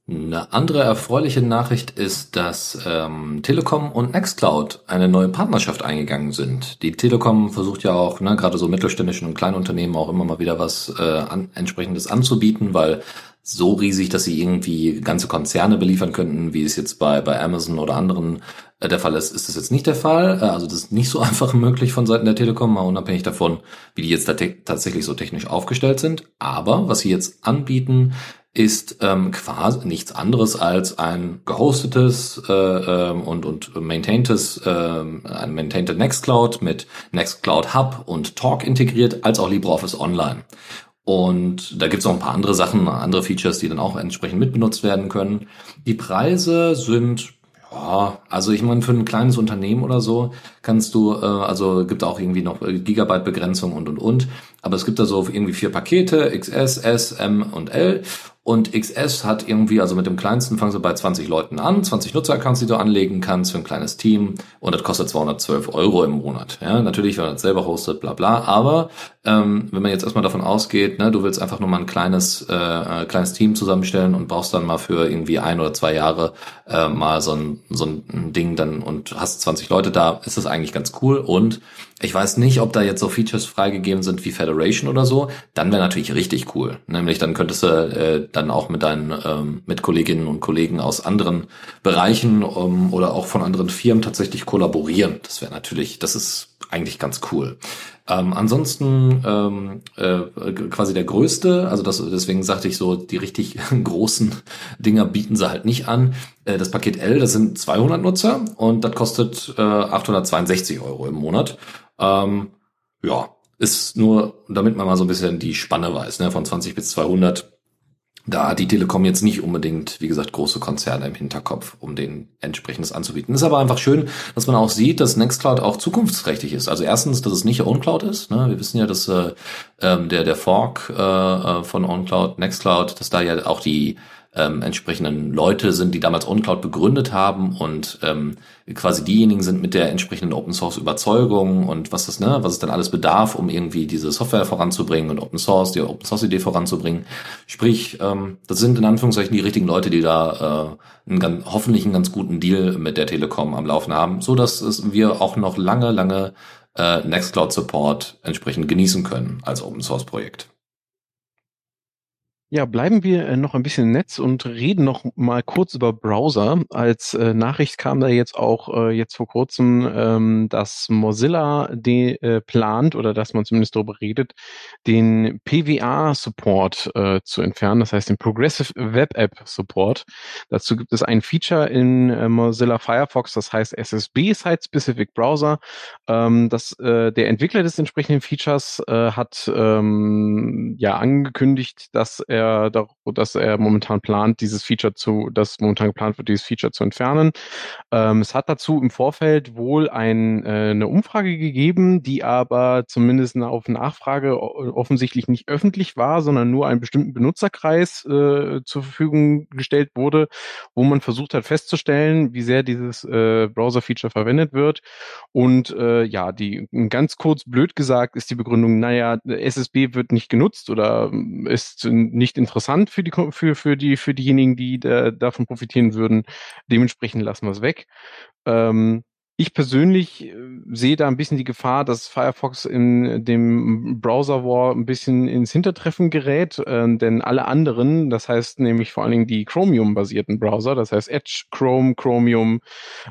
Eine andere erfreuliche Nachricht ist, dass ähm, Telekom und Nextcloud eine neue Partnerschaft eingegangen sind. Die Telekom versucht ja auch, ne, gerade so mittelständischen und kleinen Unternehmen auch immer mal wieder was äh, an, entsprechendes anzubieten, weil so riesig, dass sie irgendwie ganze Konzerne beliefern könnten, wie es jetzt bei, bei Amazon oder anderen äh, der Fall ist, ist das jetzt nicht der Fall. Äh, also das ist nicht so einfach möglich von Seiten der Telekom, mal unabhängig davon, wie die jetzt tatsächlich so technisch aufgestellt sind. Aber was sie jetzt anbieten, ist ähm, quasi nichts anderes als ein gehostetes äh, ähm, und und maintaintes äh, ein maintainted Nextcloud mit Nextcloud Hub und Talk integriert, als auch LibreOffice Online. Und da gibt's auch ein paar andere Sachen, andere Features, die dann auch entsprechend mitbenutzt werden können. Die Preise sind ja, also ich meine, für ein kleines Unternehmen oder so kannst du, äh, also gibt auch irgendwie noch Gigabyte-Begrenzung und und und. Aber es gibt da so irgendwie vier Pakete, XS, S, M und L. Und XS hat irgendwie, also mit dem kleinsten fangen sie bei 20 Leuten an, 20 Nutzeraccounts, die du anlegen kannst für ein kleines Team. Und das kostet 212 Euro im Monat. Ja, natürlich, wenn man das selber hostet, bla bla. Aber ähm, wenn man jetzt erstmal davon ausgeht, ne, du willst einfach nur mal ein kleines, äh, äh, kleines Team zusammenstellen und brauchst dann mal für irgendwie ein oder zwei Jahre äh, mal so ein, so ein Ding dann und hast 20 Leute da, ist das eigentlich ganz cool. Und ich weiß nicht, ob da jetzt so Features freigegeben sind wie Federation oder so. Dann wäre natürlich richtig cool. Nämlich dann könntest du äh, dann auch mit deinen ähm, Mitkolleginnen und Kollegen aus anderen Bereichen um, oder auch von anderen Firmen tatsächlich kollaborieren. Das wäre natürlich, das ist eigentlich ganz cool. Ähm, ansonsten ähm, äh, quasi der größte, also das, deswegen sagte ich so, die richtig großen Dinger bieten sie halt nicht an. Äh, das Paket L, das sind 200 Nutzer und das kostet äh, 862 Euro im Monat. Ähm, ja, ist nur, damit man mal so ein bisschen die Spanne weiß, ne, von 20 bis 200. Da hat die Telekom jetzt nicht unbedingt, wie gesagt, große Konzerne im Hinterkopf, um den entsprechendes anzubieten. Ist aber einfach schön, dass man auch sieht, dass Nextcloud auch zukunftsträchtig ist. Also erstens, dass es nicht OwnCloud ist. Ne? Wir wissen ja, dass äh, ähm, der der Fork äh, äh von OwnCloud, Nextcloud, dass da ja auch die ähm, entsprechenden Leute sind, die damals OnCloud begründet haben und ähm, quasi diejenigen sind mit der entsprechenden Open Source Überzeugung und was das, ne, was es dann alles bedarf, um irgendwie diese Software voranzubringen und Open Source, die Open Source Idee voranzubringen. Sprich, ähm, das sind in Anführungszeichen die richtigen Leute, die da äh, einen ganz, hoffentlich einen ganz guten Deal mit der Telekom am Laufen haben, so dass es wir auch noch lange, lange äh, Nextcloud Support entsprechend genießen können als Open Source Projekt. Ja, bleiben wir äh, noch ein bisschen im Netz und reden noch mal kurz über Browser. Als äh, Nachricht kam da jetzt auch äh, jetzt vor kurzem, ähm, dass Mozilla de, äh, plant oder dass man zumindest darüber redet, den PWA-Support äh, zu entfernen, das heißt den Progressive Web App Support. Dazu gibt es ein Feature in äh, Mozilla Firefox, das heißt SSB Site Specific Browser. Ähm, das, der Entwickler des entsprechenden Features hat ähm, ja angekündigt, dass er er, dass er momentan plant, dieses Feature zu, dass momentan geplant wird, dieses Feature zu entfernen. Ähm, es hat dazu im Vorfeld wohl ein, äh, eine Umfrage gegeben, die aber zumindest auf Nachfrage offensichtlich nicht öffentlich war, sondern nur einem bestimmten Benutzerkreis äh, zur Verfügung gestellt wurde, wo man versucht hat festzustellen, wie sehr dieses äh, Browser-Feature verwendet wird. Und äh, ja, die ganz kurz blöd gesagt ist die Begründung, naja, SSB wird nicht genutzt oder ist nicht nicht interessant für die für für die für diejenigen, die da, davon profitieren würden. Dementsprechend lassen wir es weg. Ähm, ich persönlich äh, sehe da ein bisschen die Gefahr, dass Firefox in dem Browser War ein bisschen ins Hintertreffen gerät, äh, denn alle anderen, das heißt nämlich vor allen Dingen die Chromium-basierten Browser, das heißt Edge, Chrome, Chromium,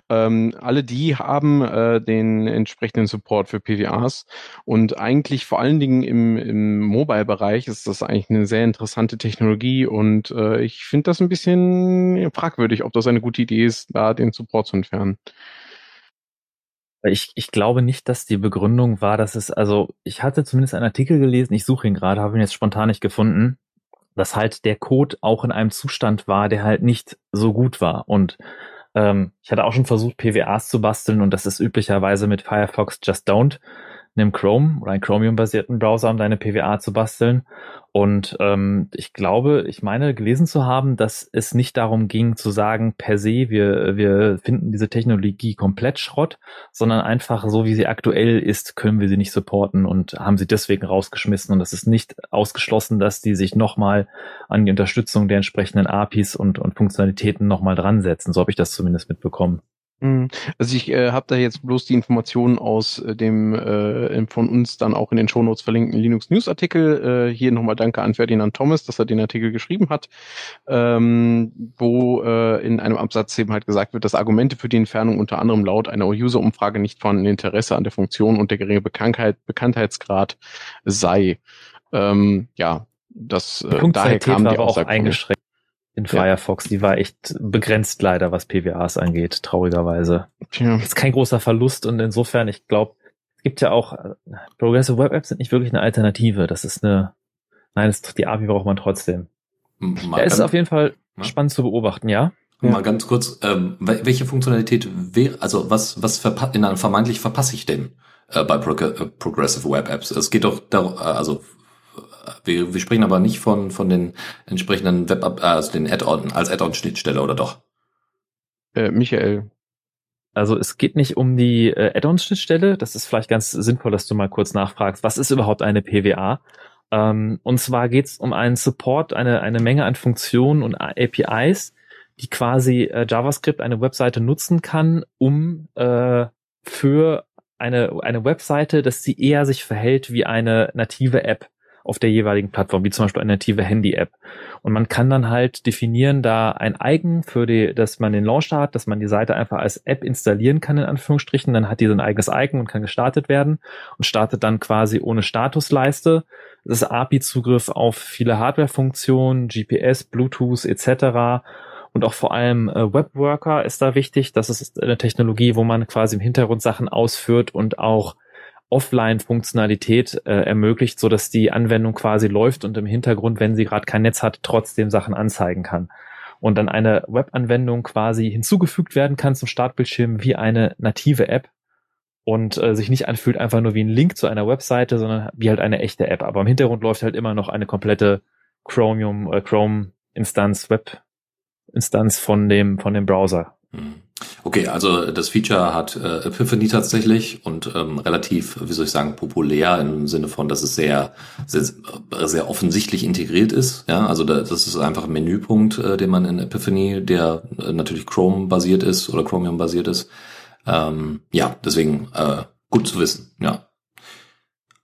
ähm, alle die haben äh, den entsprechenden Support für PWAs und eigentlich vor allen Dingen im, im Mobile-Bereich ist das eigentlich eine sehr interessante Technologie und äh, ich finde das ein bisschen fragwürdig, ob das eine gute Idee ist, da den Support zu entfernen. Ich, ich glaube nicht, dass die Begründung war, dass es, also ich hatte zumindest einen Artikel gelesen, ich suche ihn gerade, habe ihn jetzt spontan nicht gefunden, dass halt der Code auch in einem Zustand war, der halt nicht so gut war. Und ähm, ich hatte auch schon versucht, PWAs zu basteln und das ist üblicherweise mit Firefox Just Don't einem Chrome oder einem Chromium-basierten Browser, um deine PWA zu basteln. Und ähm, ich glaube, ich meine gelesen zu haben, dass es nicht darum ging zu sagen, per se, wir, wir finden diese Technologie komplett Schrott, sondern einfach so, wie sie aktuell ist, können wir sie nicht supporten und haben sie deswegen rausgeschmissen. Und es ist nicht ausgeschlossen, dass die sich nochmal an die Unterstützung der entsprechenden APIs und, und Funktionalitäten nochmal dran setzen. So habe ich das zumindest mitbekommen. Mhm. Also ich äh, habe da jetzt bloß die Informationen aus äh, dem äh, von uns dann auch in den Shownotes verlinkten Linux News Artikel. Äh, hier nochmal danke an Ferdinand Thomas, dass er den Artikel geschrieben hat, ähm, wo äh, in einem Absatz eben halt gesagt wird, dass Argumente für die Entfernung unter anderem laut einer User-Umfrage nicht vorhanden Interesse an der Funktion und der geringe Bekanntheit, Bekanntheitsgrad sei. Ähm, ja, das äh, daher kam die Aussage auch eingeschränkt in Firefox. Ja. Die war echt begrenzt leider, was PWAs angeht, traurigerweise. Ja. Das ist kein großer Verlust und insofern, ich glaube, es gibt ja auch, äh, Progressive Web Apps sind nicht wirklich eine Alternative. Das ist eine, nein, das, die API braucht man trotzdem. Mal ja, ist auf jeden Fall ja. spannend zu beobachten, ja. Mal ganz kurz, ähm, welche Funktionalität wäre, also was, was in einem vermeintlich verpasse ich denn äh, bei Pro äh, Progressive Web Apps? Es geht doch darum, äh, also wir, wir sprechen aber nicht von, von den entsprechenden Web, also den Add-on, als Add-on-Schnittstelle, oder doch? Äh, Michael. Also es geht nicht um die äh, Add-on-Schnittstelle. Das ist vielleicht ganz sinnvoll, dass du mal kurz nachfragst, was ist überhaupt eine PWA? Ähm, und zwar geht es um einen Support, eine, eine Menge an Funktionen und APIs, die quasi äh, JavaScript eine Webseite nutzen kann, um äh, für eine, eine Webseite, dass sie eher sich verhält wie eine native App auf der jeweiligen Plattform, wie zum Beispiel eine native Handy-App. Und man kann dann halt definieren, da ein Eigen für die, dass man den Launcher hat, dass man die Seite einfach als App installieren kann, in Anführungsstrichen. Dann hat die so ein eigenes Icon und kann gestartet werden und startet dann quasi ohne Statusleiste. Das ist API-Zugriff auf viele Hardware-Funktionen, GPS, Bluetooth etc. Und auch vor allem äh, Webworker ist da wichtig. Das ist eine Technologie, wo man quasi im Hintergrund Sachen ausführt und auch Offline-Funktionalität äh, ermöglicht, so dass die Anwendung quasi läuft und im Hintergrund, wenn sie gerade kein Netz hat, trotzdem Sachen anzeigen kann. Und dann eine Web-Anwendung quasi hinzugefügt werden kann zum Startbildschirm wie eine native App und äh, sich nicht anfühlt einfach nur wie ein Link zu einer Webseite, sondern wie halt eine echte App. Aber im Hintergrund läuft halt immer noch eine komplette Chromium, äh, Chrome-Instanz, Web-Instanz von dem, von dem Browser. Hm. Okay, also das Feature hat äh, Epiphany tatsächlich und ähm, relativ, wie soll ich sagen, populär im Sinne von, dass es sehr, sehr, sehr offensichtlich integriert ist. Ja, also da, das ist einfach ein Menüpunkt, äh, den man in Epiphany, der äh, natürlich Chrome basiert ist oder Chromium basiert ist. Ähm, ja, deswegen äh, gut zu wissen. Ja.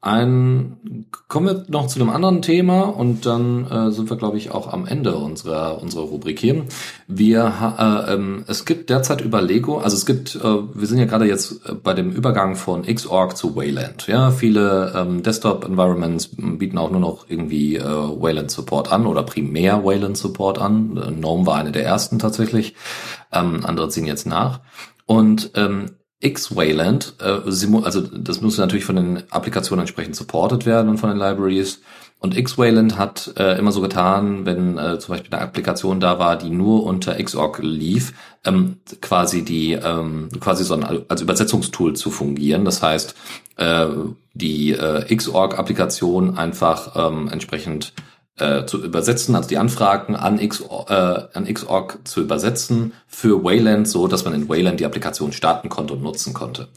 Ein, kommen wir noch zu einem anderen Thema und dann äh, sind wir, glaube ich, auch am Ende unserer unserer Rubrik hier. Wir, äh, ähm, es gibt derzeit über Lego, also es gibt, äh, wir sind ja gerade jetzt bei dem Übergang von Xorg zu Wayland. Ja, viele ähm, Desktop-Environments bieten auch nur noch irgendwie äh, Wayland-Support an oder primär Wayland-Support an. Äh, GNOME war eine der ersten tatsächlich. Ähm, andere ziehen jetzt nach. Und ähm, X-Wayland, äh, also das muss natürlich von den Applikationen entsprechend supported werden und von den Libraries. Und X-Wayland hat äh, immer so getan, wenn äh, zum Beispiel eine Applikation da war, die nur unter Xorg lief, ähm, quasi die ähm, quasi so ein, als Übersetzungstool zu fungieren. Das heißt, äh, die äh, Xorg-Applikation einfach ähm, entsprechend äh, zu übersetzen, also die Anfragen an, X, äh, an Xorg zu übersetzen für Wayland, so dass man in Wayland die Applikation starten konnte und nutzen konnte.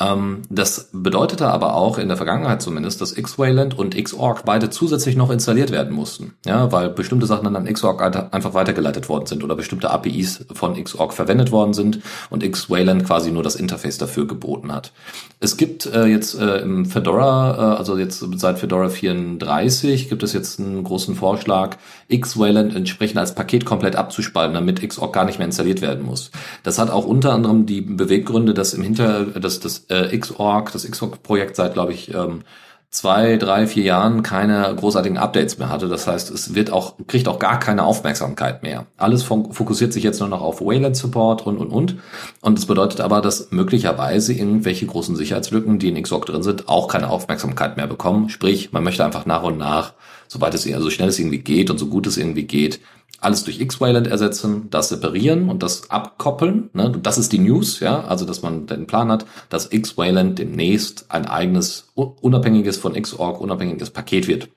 Ähm, das bedeutete aber auch in der Vergangenheit zumindest, dass X-Wayland und Xorg beide zusätzlich noch installiert werden mussten. Ja, weil bestimmte Sachen dann an Xorg einfach weitergeleitet worden sind oder bestimmte APIs von Xorg verwendet worden sind und X-Wayland quasi nur das Interface dafür geboten hat. Es gibt äh, jetzt äh, im Fedora, äh, also jetzt seit Fedora 34 gibt es jetzt einen großen Vorschlag, X-Wayland entsprechend als Paket komplett abzuspalten, damit Xorg gar nicht mehr installiert werden muss. Das hat auch unter anderem die Beweggründe, dass im Hinter, dass das äh, Xorg, das Xorg-Projekt seit, glaube ich, ähm, zwei, drei, vier Jahren keine großartigen Updates mehr hatte. Das heißt, es wird auch, kriegt auch gar keine Aufmerksamkeit mehr. Alles fokussiert sich jetzt nur noch auf Wayland Support und, und, und. Und das bedeutet aber, dass möglicherweise irgendwelche großen Sicherheitslücken, die in XORG drin sind, auch keine Aufmerksamkeit mehr bekommen. Sprich, man möchte einfach nach und nach, soweit es, so schnell es irgendwie geht und so gut es irgendwie geht, alles durch X-Wayland ersetzen, das separieren und das abkoppeln. Ne? Das ist die News, ja, also dass man den Plan hat, dass X-Wayland demnächst ein eigenes, unabhängiges von Xorg, unabhängiges Paket wird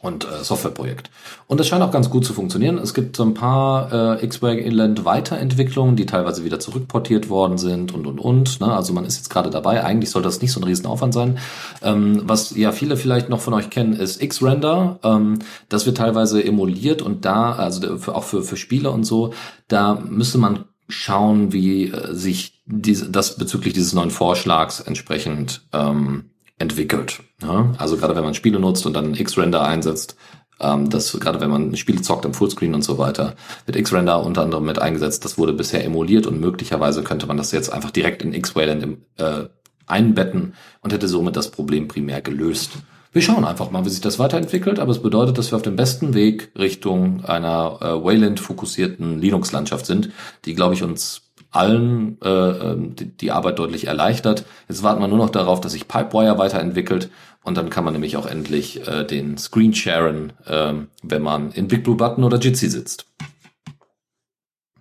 und äh, Softwareprojekt. Und das scheint auch ganz gut zu funktionieren. Es gibt so ein paar äh, X-Wayland Weiterentwicklungen, die teilweise wieder zurückportiert worden sind und und und. Ne? Also man ist jetzt gerade dabei. Eigentlich soll das nicht so ein Riesenaufwand sein. Ähm, was ja viele vielleicht noch von euch kennen, ist X-Render. Ähm, das wird teilweise emuliert und da, also für, auch für, für Spiele und so, da müsste man schauen, wie äh, sich diese, das bezüglich dieses neuen Vorschlags entsprechend ähm, entwickelt. Ja? Also gerade wenn man Spiele nutzt und dann X-Render einsetzt, ähm, das gerade wenn man Spiele zockt im Fullscreen und so weiter, wird X-Render unter anderem mit eingesetzt. Das wurde bisher emuliert und möglicherweise könnte man das jetzt einfach direkt in X-Wayland äh, einbetten und hätte somit das Problem primär gelöst. Wir schauen einfach mal, wie sich das weiterentwickelt, aber es bedeutet, dass wir auf dem besten Weg Richtung einer äh, Wayland-fokussierten Linux-Landschaft sind, die, glaube ich, uns allen äh, ähm, die, die Arbeit deutlich erleichtert. Jetzt warten wir nur noch darauf, dass sich Pipewire weiterentwickelt und dann kann man nämlich auch endlich äh, den Screen sharen, äh, wenn man in Big oder Jitsi sitzt.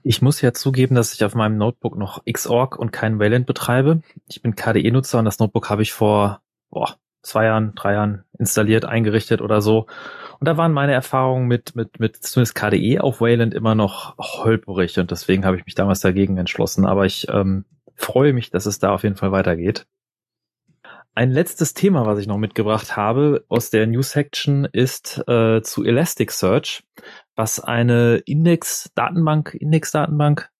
Ich muss ja zugeben, dass ich auf meinem Notebook noch Xorg und kein Wayland betreibe. Ich bin KDE-Nutzer und das Notebook habe ich vor boah, zwei Jahren, drei Jahren installiert, eingerichtet oder so. Und da waren meine Erfahrungen mit, mit, mit zumindest KDE auf Wayland immer noch holperig und deswegen habe ich mich damals dagegen entschlossen. Aber ich ähm, freue mich, dass es da auf jeden Fall weitergeht. Ein letztes Thema, was ich noch mitgebracht habe aus der News Section, ist äh, zu Elasticsearch, was eine Index-Datenbank, Index-Datenbank,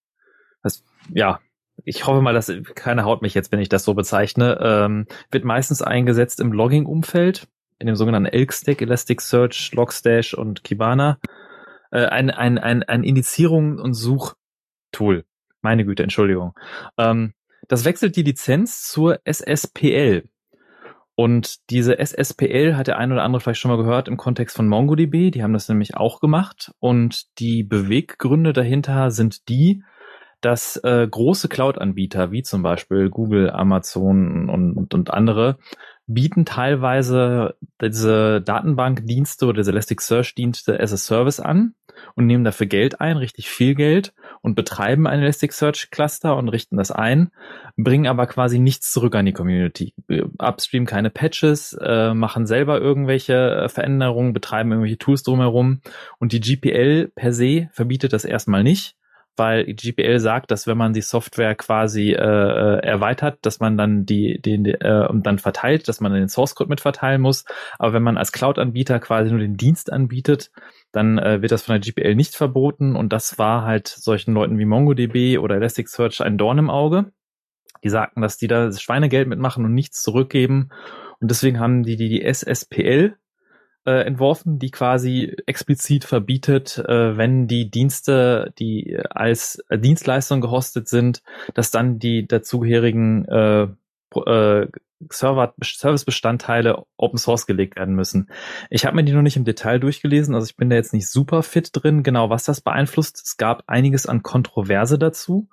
ja, ich hoffe mal, dass keiner haut mich jetzt, wenn ich das so bezeichne, ähm, wird meistens eingesetzt im Logging-Umfeld in dem sogenannten Elk-Stack, Elasticsearch, Logstash und Kibana äh, ein, ein, ein, ein Indizierung- und Suchtool. Meine Güte, Entschuldigung. Ähm, das wechselt die Lizenz zur SSPL. Und diese SSPL hat der ein oder andere vielleicht schon mal gehört im Kontext von MongoDB. Die haben das nämlich auch gemacht. Und die Beweggründe dahinter sind die, dass äh, große Cloud-Anbieter wie zum Beispiel Google, Amazon und, und andere bieten teilweise diese Datenbankdienste oder diese Elasticsearch-Dienste as a Service an und nehmen dafür Geld ein, richtig viel Geld und betreiben ein Elasticsearch-Cluster und richten das ein, bringen aber quasi nichts zurück an die Community. Upstream keine Patches, äh, machen selber irgendwelche äh, Veränderungen, betreiben irgendwelche Tools drumherum und die GPL per se verbietet das erstmal nicht weil GPL sagt, dass wenn man die Software quasi äh, äh, erweitert, dass man dann die den äh, und dann verteilt, dass man den Source Code mit verteilen muss. Aber wenn man als Cloud-Anbieter quasi nur den Dienst anbietet, dann äh, wird das von der GPL nicht verboten und das war halt solchen Leuten wie MongoDB oder Elasticsearch ein Dorn im Auge. Die sagten, dass die da Schweinegeld mitmachen und nichts zurückgeben und deswegen haben die die, die SSPL äh, entworfen, die quasi explizit verbietet, äh, wenn die Dienste, die als Dienstleistung gehostet sind, dass dann die dazugehörigen äh, Server, Servicebestandteile Open Source gelegt werden müssen. Ich habe mir die noch nicht im Detail durchgelesen, also ich bin da jetzt nicht super fit drin, genau was das beeinflusst. Es gab einiges an Kontroverse dazu.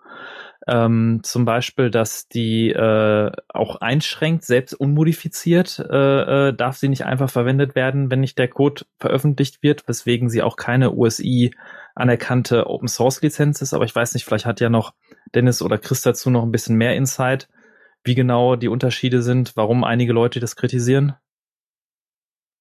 Ähm, zum Beispiel, dass die äh, auch einschränkt, selbst unmodifiziert, äh, äh, darf sie nicht einfach verwendet werden, wenn nicht der Code veröffentlicht wird, weswegen sie auch keine USI anerkannte Open Source Lizenz ist. Aber ich weiß nicht, vielleicht hat ja noch Dennis oder Chris dazu noch ein bisschen mehr Insight, wie genau die Unterschiede sind, warum einige Leute das kritisieren.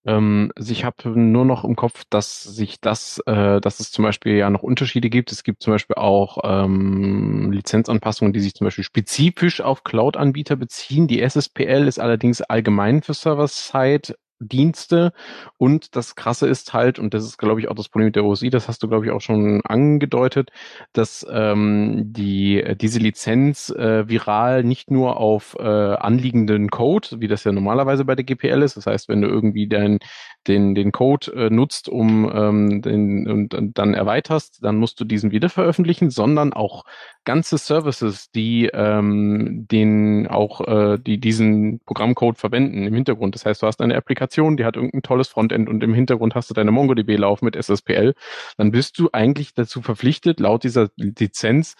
Ähm, also ich habe nur noch im Kopf, dass sich das, äh, dass es zum Beispiel ja noch Unterschiede gibt. Es gibt zum Beispiel auch ähm, Lizenzanpassungen, die sich zum Beispiel spezifisch auf Cloud-Anbieter beziehen. Die SSPL ist allerdings allgemein für Server-Side Dienste. Und das Krasse ist halt, und das ist, glaube ich, auch das Problem mit der OSI, das hast du, glaube ich, auch schon angedeutet, dass ähm, die diese Lizenz äh, viral nicht nur auf äh, anliegenden Code, wie das ja normalerweise bei der GPL ist, das heißt, wenn du irgendwie dein, den, den Code äh, nutzt, um ähm, den und, und dann erweiterst, dann musst du diesen wieder veröffentlichen, sondern auch ganze Services, die ähm, den auch äh, die diesen Programmcode verwenden im Hintergrund. Das heißt, du hast eine Applikation, die hat irgendein tolles Frontend und im Hintergrund hast du deine MongoDB laufen mit SSPL, dann bist du eigentlich dazu verpflichtet, laut dieser Lizenz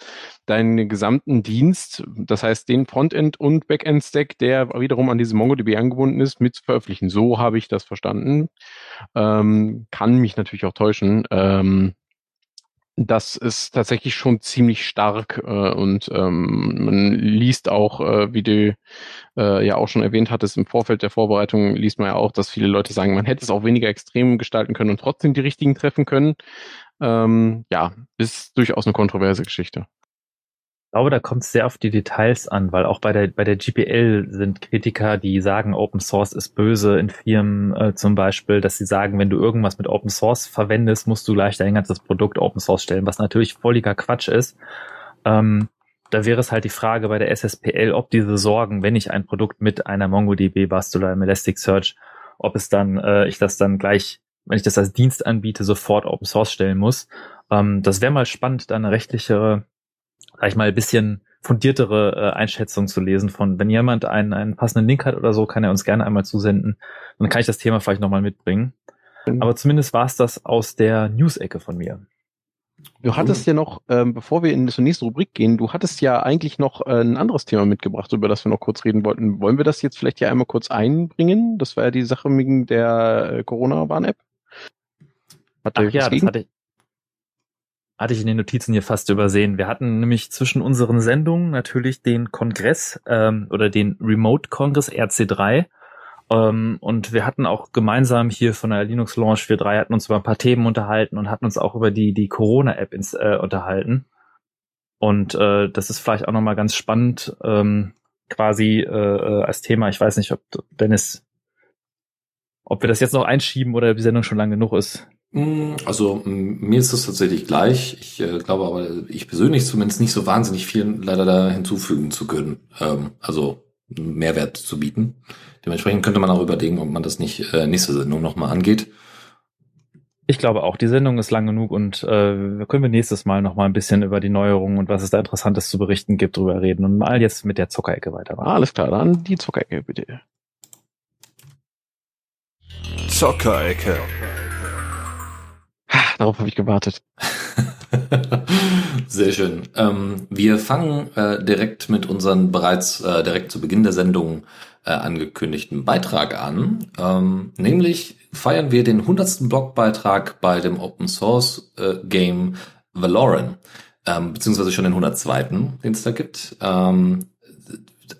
deinen gesamten Dienst, das heißt den Frontend und Backend Stack, der wiederum an diese MongoDB angebunden ist, mit zu veröffentlichen. So habe ich das verstanden. Ähm, kann mich natürlich auch täuschen. Ähm, das ist tatsächlich schon ziemlich stark äh, und ähm, man liest auch, äh, wie du äh, ja auch schon erwähnt hattest, im Vorfeld der Vorbereitung liest man ja auch, dass viele Leute sagen, man hätte es auch weniger extrem gestalten können und trotzdem die richtigen treffen können. Ähm, ja, ist durchaus eine kontroverse Geschichte glaube, da kommt es sehr auf die Details an, weil auch bei der bei der GPL sind Kritiker, die sagen, Open Source ist böse in Firmen äh, zum Beispiel, dass sie sagen, wenn du irgendwas mit Open Source verwendest, musst du gleich dein ganzes Produkt Open Source stellen, was natürlich völliger Quatsch ist. Ähm, da wäre es halt die Frage bei der SSPL, ob diese Sorgen, wenn ich ein Produkt mit einer MongoDB bastel oder einem Elasticsearch, ob es dann, äh, ich das dann gleich, wenn ich das als Dienst anbiete, sofort Open Source stellen muss. Ähm, das wäre mal spannend, da eine rechtliche sag ich mal, ein bisschen fundiertere äh, Einschätzung zu lesen von, wenn jemand einen, einen passenden Link hat oder so, kann er uns gerne einmal zusenden. Dann kann ich das Thema vielleicht nochmal mitbringen. Mhm. Aber zumindest war es das aus der News-Ecke von mir. Du hattest ja noch, ähm, bevor wir in die nächste Rubrik gehen, du hattest ja eigentlich noch äh, ein anderes Thema mitgebracht, über das wir noch kurz reden wollten. Wollen wir das jetzt vielleicht hier einmal kurz einbringen? Das war ja die Sache wegen der äh, Corona-Warn-App. Ach ja, das hatte ich, hatte ich in den Notizen hier fast übersehen. Wir hatten nämlich zwischen unseren Sendungen natürlich den Kongress ähm, oder den Remote-Kongress RC3 ähm, und wir hatten auch gemeinsam hier von der Linux Launch 4.3 hatten uns über ein paar Themen unterhalten und hatten uns auch über die, die Corona-App äh, unterhalten. Und äh, das ist vielleicht auch nochmal ganz spannend, ähm, quasi äh, äh, als Thema. Ich weiß nicht, ob Dennis, ob wir das jetzt noch einschieben oder die Sendung schon lang genug ist. Mm, also mir ist das tatsächlich gleich. Ich äh, glaube aber, ich persönlich zumindest nicht so wahnsinnig viel leider da hinzufügen zu können. Ähm, also Mehrwert zu bieten. Dementsprechend könnte man auch überlegen, ob man das nicht äh, nächste Sendung nochmal angeht. Ich glaube auch, die Sendung ist lang genug und äh, können wir nächstes Mal nochmal ein bisschen über die Neuerungen und was es da Interessantes zu berichten gibt, drüber reden und mal jetzt mit der Zockerecke weitermachen. Alles klar, dann die Zockerecke bitte. Zockerecke. Darauf habe ich gewartet. Sehr schön. Ähm, wir fangen äh, direkt mit unseren bereits äh, direkt zu Beginn der Sendung äh, angekündigten Beitrag an. Ähm, nämlich feiern wir den hundertsten Blogbeitrag bei dem Open Source äh, Game Valoran, ähm, beziehungsweise schon den 102., den es da gibt. Ähm,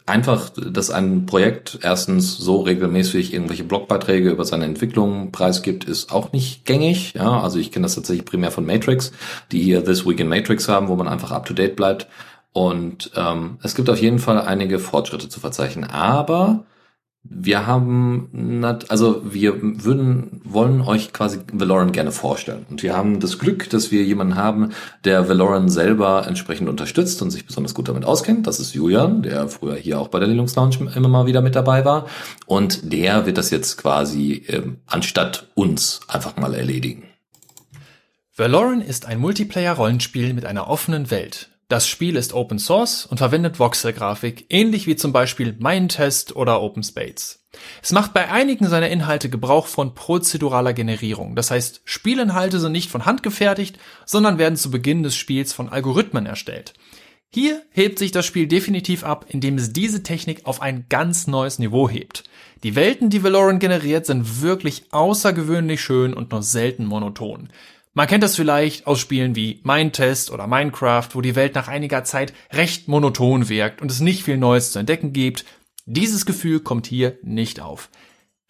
einfach, dass ein Projekt erstens so regelmäßig irgendwelche Blogbeiträge über seine Entwicklung preisgibt, ist auch nicht gängig. Ja, also ich kenne das tatsächlich primär von Matrix, die hier This Week in Matrix haben, wo man einfach up to date bleibt. Und ähm, es gibt auf jeden Fall einige Fortschritte zu verzeichnen. Aber wir haben, also wir würden, wollen euch quasi Valoran gerne vorstellen. Und wir haben das Glück, dass wir jemanden haben, der Valoran selber entsprechend unterstützt und sich besonders gut damit auskennt. Das ist Julian, der früher hier auch bei der Linux Lounge immer mal wieder mit dabei war. Und der wird das jetzt quasi ähm, anstatt uns einfach mal erledigen. Valoran ist ein Multiplayer-Rollenspiel mit einer offenen Welt. Das Spiel ist Open Source und verwendet Voxel-Grafik, ähnlich wie zum Beispiel Mindtest oder OpenSpace. Es macht bei einigen seiner Inhalte Gebrauch von prozeduraler Generierung. Das heißt, Spielinhalte sind nicht von Hand gefertigt, sondern werden zu Beginn des Spiels von Algorithmen erstellt. Hier hebt sich das Spiel definitiv ab, indem es diese Technik auf ein ganz neues Niveau hebt. Die Welten, die Valoran generiert, sind wirklich außergewöhnlich schön und nur selten monoton. Man kennt das vielleicht aus Spielen wie Mindtest oder Minecraft, wo die Welt nach einiger Zeit recht monoton wirkt und es nicht viel Neues zu entdecken gibt. Dieses Gefühl kommt hier nicht auf.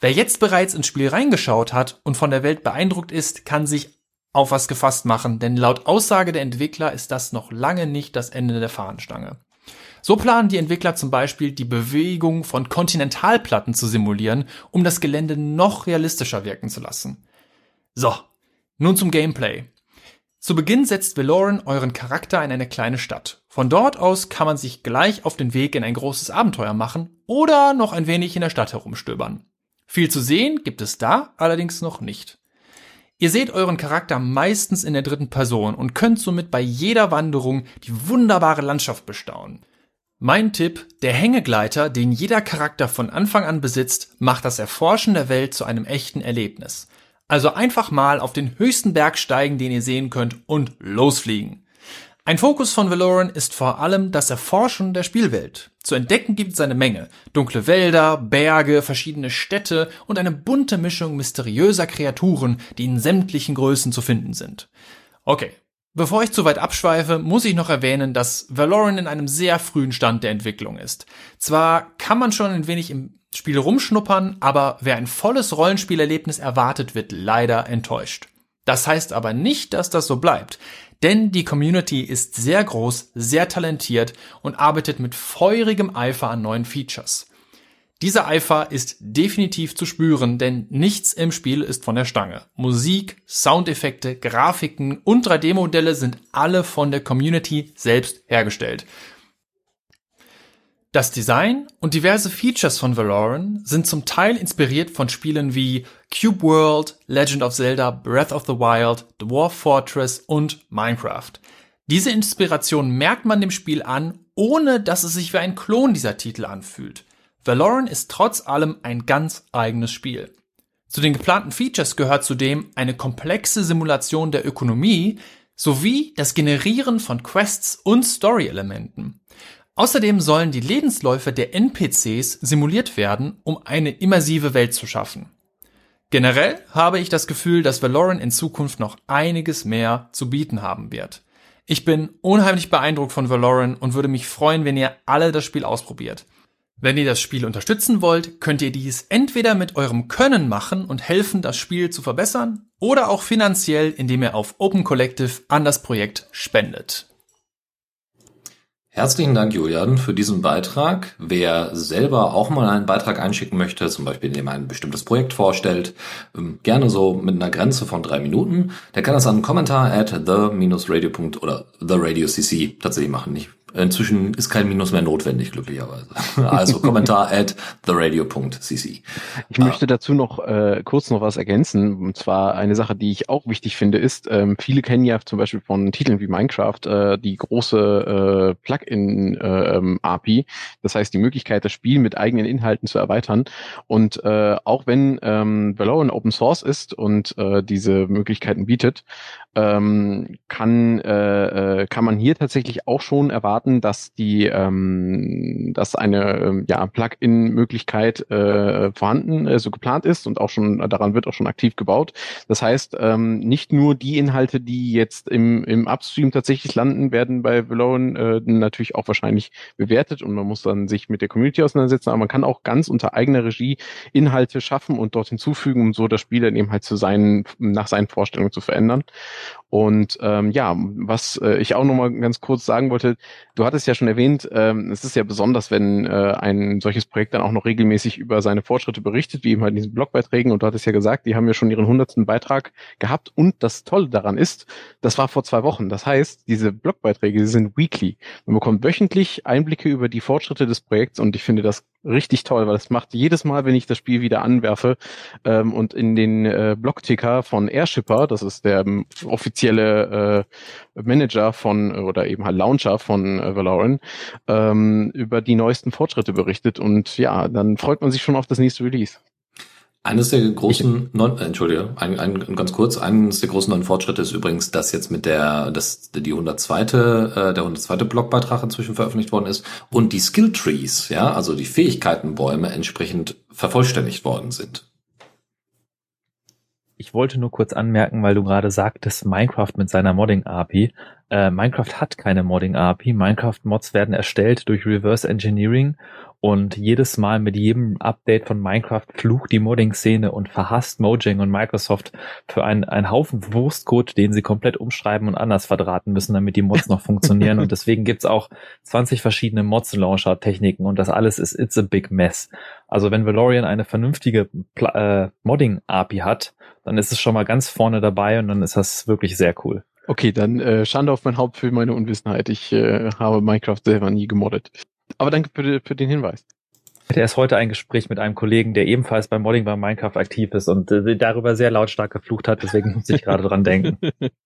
Wer jetzt bereits ins Spiel reingeschaut hat und von der Welt beeindruckt ist, kann sich auf was gefasst machen, denn laut Aussage der Entwickler ist das noch lange nicht das Ende der Fahnenstange. So planen die Entwickler zum Beispiel die Bewegung von Kontinentalplatten zu simulieren, um das Gelände noch realistischer wirken zu lassen. So, nun zum Gameplay. Zu Beginn setzt Valoran euren Charakter in eine kleine Stadt. Von dort aus kann man sich gleich auf den Weg in ein großes Abenteuer machen oder noch ein wenig in der Stadt herumstöbern. Viel zu sehen gibt es da allerdings noch nicht. Ihr seht euren Charakter meistens in der dritten Person und könnt somit bei jeder Wanderung die wunderbare Landschaft bestaunen. Mein Tipp, der Hängegleiter, den jeder Charakter von Anfang an besitzt, macht das Erforschen der Welt zu einem echten Erlebnis. Also einfach mal auf den höchsten Berg steigen, den ihr sehen könnt und losfliegen. Ein Fokus von Valoran ist vor allem das Erforschen der Spielwelt. Zu entdecken gibt es eine Menge. Dunkle Wälder, Berge, verschiedene Städte und eine bunte Mischung mysteriöser Kreaturen, die in sämtlichen Größen zu finden sind. Okay. Bevor ich zu weit abschweife, muss ich noch erwähnen, dass Valoran in einem sehr frühen Stand der Entwicklung ist. Zwar kann man schon ein wenig im Spiel rumschnuppern, aber wer ein volles Rollenspielerlebnis erwartet, wird leider enttäuscht. Das heißt aber nicht, dass das so bleibt. Denn die Community ist sehr groß, sehr talentiert und arbeitet mit feurigem Eifer an neuen Features. Dieser Eifer ist definitiv zu spüren, denn nichts im Spiel ist von der Stange. Musik, Soundeffekte, Grafiken und 3D-Modelle sind alle von der Community selbst hergestellt. Das Design und diverse Features von Valoran sind zum Teil inspiriert von Spielen wie Cube World, Legend of Zelda, Breath of the Wild, Dwarf Fortress und Minecraft. Diese Inspiration merkt man dem Spiel an, ohne dass es sich wie ein Klon dieser Titel anfühlt. Valoran ist trotz allem ein ganz eigenes Spiel. Zu den geplanten Features gehört zudem eine komplexe Simulation der Ökonomie sowie das Generieren von Quests und Story-Elementen. Außerdem sollen die Lebensläufe der NPCs simuliert werden, um eine immersive Welt zu schaffen. Generell habe ich das Gefühl, dass Valoran in Zukunft noch einiges mehr zu bieten haben wird. Ich bin unheimlich beeindruckt von Valoran und würde mich freuen, wenn ihr alle das Spiel ausprobiert. Wenn ihr das Spiel unterstützen wollt, könnt ihr dies entweder mit eurem Können machen und helfen, das Spiel zu verbessern, oder auch finanziell, indem ihr auf Open Collective an das Projekt spendet. Herzlichen Dank, Julian, für diesen Beitrag. Wer selber auch mal einen Beitrag einschicken möchte, zum Beispiel indem er ein bestimmtes Projekt vorstellt, ähm, gerne so mit einer Grenze von drei Minuten, der kann das an Kommentar at the-radio. oder the tatsächlich machen. Nicht Inzwischen ist kein Minus mehr notwendig, glücklicherweise. Also Kommentar at theradio.cc. Ich möchte dazu noch äh, kurz noch was ergänzen. Und zwar eine Sache, die ich auch wichtig finde, ist, ähm, viele kennen ja zum Beispiel von Titeln wie Minecraft äh, die große äh, Plugin-API. Äh, das heißt, die Möglichkeit, das Spiel mit eigenen Inhalten zu erweitern. Und äh, auch wenn ähm, Valorant Open Source ist und äh, diese Möglichkeiten bietet, ähm, kann, äh, äh, kann man hier tatsächlich auch schon erwarten, dass die, ähm, dass eine ähm, ja, Plugin-Möglichkeit äh, vorhanden, also geplant ist und auch schon daran wird auch schon aktiv gebaut. Das heißt, ähm, nicht nur die Inhalte, die jetzt im, im Upstream tatsächlich landen, werden bei Valorant äh, natürlich auch wahrscheinlich bewertet und man muss dann sich mit der Community auseinandersetzen, aber man kann auch ganz unter eigener Regie Inhalte schaffen und dort hinzufügen, um so das Spiel dann eben halt zu seinen, nach seinen Vorstellungen zu verändern. Und ähm, ja, was äh, ich auch nochmal ganz kurz sagen wollte, du hattest ja schon erwähnt, ähm, es ist ja besonders, wenn äh, ein solches Projekt dann auch noch regelmäßig über seine Fortschritte berichtet, wie eben halt in diesen Blogbeiträgen. Und du hattest ja gesagt, die haben ja schon ihren hundertsten Beitrag gehabt. Und das Tolle daran ist, das war vor zwei Wochen. Das heißt, diese Blogbeiträge die sind weekly. Man bekommt wöchentlich Einblicke über die Fortschritte des Projekts und ich finde das richtig toll, weil das macht jedes Mal, wenn ich das Spiel wieder anwerfe ähm, und in den äh, Blogticker von Airshipper, das ist der ähm, offizielle äh, Manager von oder eben halt Launcher von äh, Valorant, ähm, über die neuesten Fortschritte berichtet und ja, dann freut man sich schon auf das nächste Release. Eines der großen, neuen, äh, Entschuldige, ein, ein, ganz kurz, eines der großen neuen Fortschritte ist übrigens, dass jetzt mit der, dass die 102. Äh, der 102. Blogbeitrag inzwischen veröffentlicht worden ist und die Skill Trees, ja, also die Fähigkeitenbäume entsprechend vervollständigt worden sind. Ich wollte nur kurz anmerken, weil du gerade sagtest, Minecraft mit seiner Modding-API. Äh, Minecraft hat keine Modding-API. Minecraft-Mods werden erstellt durch Reverse Engineering und jedes Mal mit jedem Update von Minecraft flucht die Modding-Szene und verhasst Mojang und Microsoft für einen, einen Haufen Wurstcode, den sie komplett umschreiben und anders verdrahten müssen, damit die Mods noch funktionieren. Und deswegen gibt's auch 20 verschiedene Mods-Launcher-Techniken und das alles ist It's a Big Mess. Also wenn Valorian eine vernünftige äh, Modding-API hat, dann ist es schon mal ganz vorne dabei und dann ist das wirklich sehr cool. Okay, dann äh, Schande auf mein Haupt für meine Unwissenheit. Ich äh, habe Minecraft selber nie gemoddet. Aber danke für, für den Hinweis. hatte erst heute ein Gespräch mit einem Kollegen, der ebenfalls beim Modding bei Minecraft aktiv ist und äh, darüber sehr lautstark geflucht hat, deswegen muss ich gerade dran denken.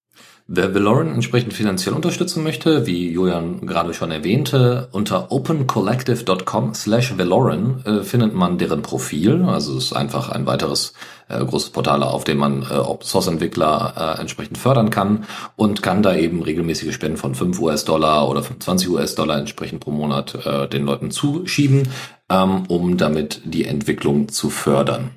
Wer Valoran entsprechend finanziell unterstützen möchte, wie Julian gerade schon erwähnte, unter opencollective.com slash Valoran äh, findet man deren Profil. Also es ist einfach ein weiteres äh, großes Portal, auf dem man äh, Open-Source-Entwickler äh, entsprechend fördern kann und kann da eben regelmäßige Spenden von 5 US-Dollar oder 25 US-Dollar entsprechend pro Monat äh, den Leuten zuschieben, ähm, um damit die Entwicklung zu fördern.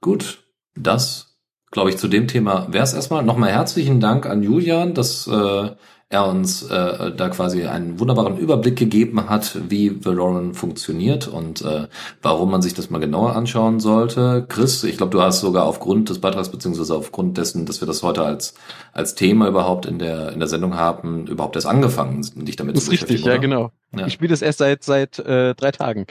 Gut, das glaube ich, zu dem Thema wäre es erstmal. Nochmal herzlichen Dank an Julian, dass äh, er uns äh, da quasi einen wunderbaren Überblick gegeben hat, wie Valoran funktioniert und äh, warum man sich das mal genauer anschauen sollte. Chris, ich glaube, du hast sogar aufgrund des Beitrags beziehungsweise aufgrund dessen, dass wir das heute als als Thema überhaupt in der in der Sendung haben, überhaupt erst angefangen, dich damit das zu beschäftigen. Richtig, ja genau. Ja. Ich spiele das erst seit seit äh, drei Tagen.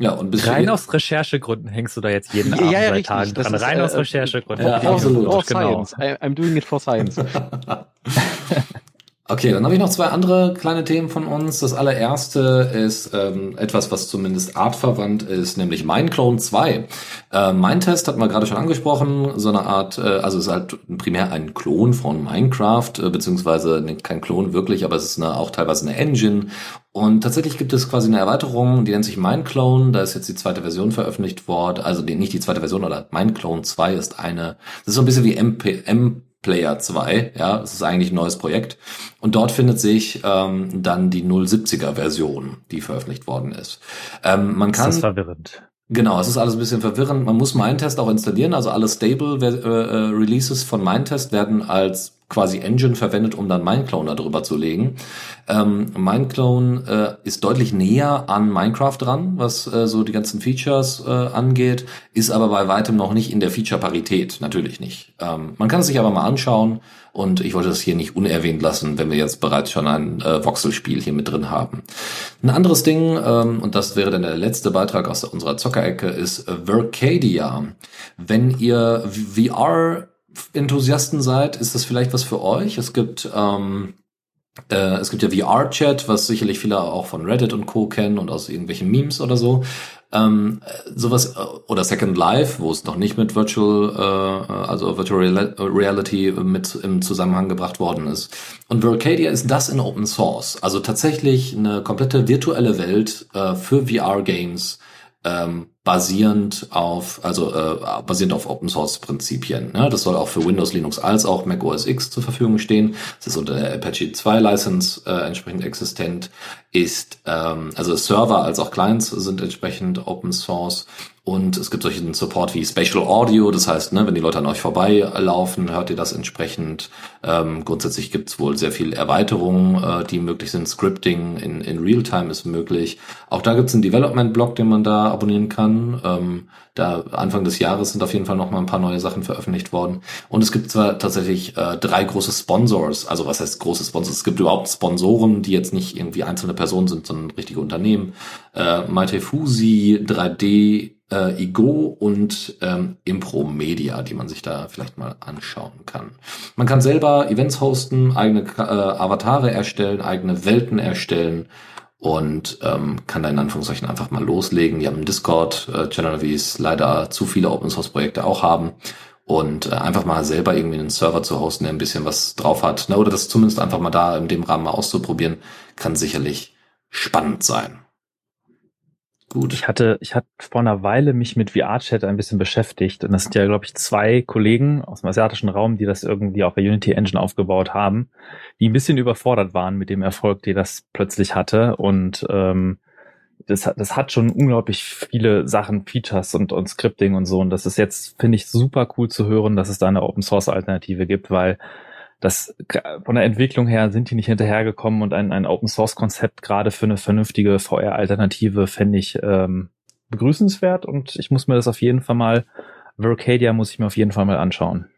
Ja, und bis Rein aus Recherchegründen hängst du da jetzt jeden ja, Abend ja, drei Tagen dran. Ist, Rein äh, aus Recherchegründen. Ja, absolut. For genau. science. I, I'm doing it for science. Okay, dann habe ich noch zwei andere kleine Themen von uns. Das allererste ist ähm, etwas, was zumindest artverwandt ist, nämlich Mineclone 2. Äh, Mindtest hat man gerade schon angesprochen, so eine Art, äh, also es ist halt primär ein Klon von Minecraft, äh, beziehungsweise ne, kein Klon wirklich, aber es ist eine, auch teilweise eine Engine. Und tatsächlich gibt es quasi eine Erweiterung, die nennt sich Mineclone. Da ist jetzt die zweite Version veröffentlicht worden. Also die, nicht die zweite Version, oder Mineclone 2 ist eine, das ist so ein bisschen wie MP, Player 2, ja, das ist eigentlich ein neues Projekt. Und dort findet sich ähm, dann die 070er Version, die veröffentlicht worden ist. Ähm, man kann, das ist verwirrend. Genau, es ist alles ein bisschen verwirrend. Man muss Mindtest auch installieren, also alle Stable äh, äh, Releases von Mindtest werden als quasi Engine verwendet, um dann Mineclone darüber zu legen. Ähm, Mineclone äh, ist deutlich näher an Minecraft dran, was äh, so die ganzen Features äh, angeht, ist aber bei weitem noch nicht in der Feature-Parität, natürlich nicht. Ähm, man kann es sich aber mal anschauen und ich wollte das hier nicht unerwähnt lassen, wenn wir jetzt bereits schon ein äh, Voxel-Spiel hier mit drin haben. Ein anderes Ding, ähm, und das wäre dann der letzte Beitrag aus unserer Zockerecke, ist Vercadia. Wenn ihr VR Enthusiasten seid, ist das vielleicht was für euch. Es gibt ähm, äh, es gibt ja VR-Chat, was sicherlich viele auch von Reddit und Co. kennen und aus irgendwelchen Memes oder so. Ähm, sowas äh, oder Second Life, wo es noch nicht mit Virtual, äh, also Virtual Reality mit im Zusammenhang gebracht worden ist. Und Vercadia ist das in Open Source, also tatsächlich eine komplette virtuelle Welt äh, für VR-Games ähm, basierend auf, also äh, basierend auf Open Source Prinzipien. Ne? Das soll auch für Windows, Linux als auch Mac OS X zur Verfügung stehen. Es ist unter der Apache 2 License äh, entsprechend existent. Ist ähm, also Server als auch Clients sind entsprechend Open Source und es gibt solchen Support wie Spatial Audio, das heißt, ne, wenn die Leute an euch vorbeilaufen, hört ihr das entsprechend. Ähm, grundsätzlich gibt es wohl sehr viel Erweiterungen, äh, die möglich sind. Scripting in, in Realtime ist möglich. Auch da gibt es einen Development-Blog, den man da abonnieren kann. Ähm, da Anfang des Jahres sind auf jeden Fall noch mal ein paar neue Sachen veröffentlicht worden. Und es gibt zwar tatsächlich äh, drei große Sponsors, also was heißt große Sponsors? Es gibt überhaupt Sponsoren, die jetzt nicht irgendwie einzelne Personen sind, sondern richtige Unternehmen. Äh, Maite Fusi, 3D, äh, Igo und ähm, Impro Media, die man sich da vielleicht mal anschauen kann. Man kann selber Events hosten, eigene äh, Avatare erstellen, eigene Welten erstellen und ähm, kann da in Anführungszeichen einfach mal loslegen. Die haben einen Discord-Channel, wie es leider zu viele Open-Source-Projekte auch haben. Und äh, einfach mal selber irgendwie einen Server zu hosten, der ein bisschen was drauf hat. Ne? Oder das zumindest einfach mal da in dem Rahmen mal auszuprobieren, kann sicherlich spannend sein. Gut. Ich hatte, ich hatte vor einer Weile mich mit VR-Chat ein bisschen beschäftigt. Und das sind ja, glaube ich, zwei Kollegen aus dem asiatischen Raum, die das irgendwie auf der Unity Engine aufgebaut haben, die ein bisschen überfordert waren mit dem Erfolg, den das plötzlich hatte. Und ähm, das, das hat schon unglaublich viele Sachen, Features und, und Scripting und so. Und das ist jetzt, finde ich, super cool zu hören, dass es da eine Open Source Alternative gibt, weil das von der Entwicklung her sind die nicht hinterhergekommen und ein, ein Open Source Konzept gerade für eine vernünftige VR-Alternative fände ich ähm, begrüßenswert und ich muss mir das auf jeden Fall mal, Vercadia muss ich mir auf jeden Fall mal anschauen.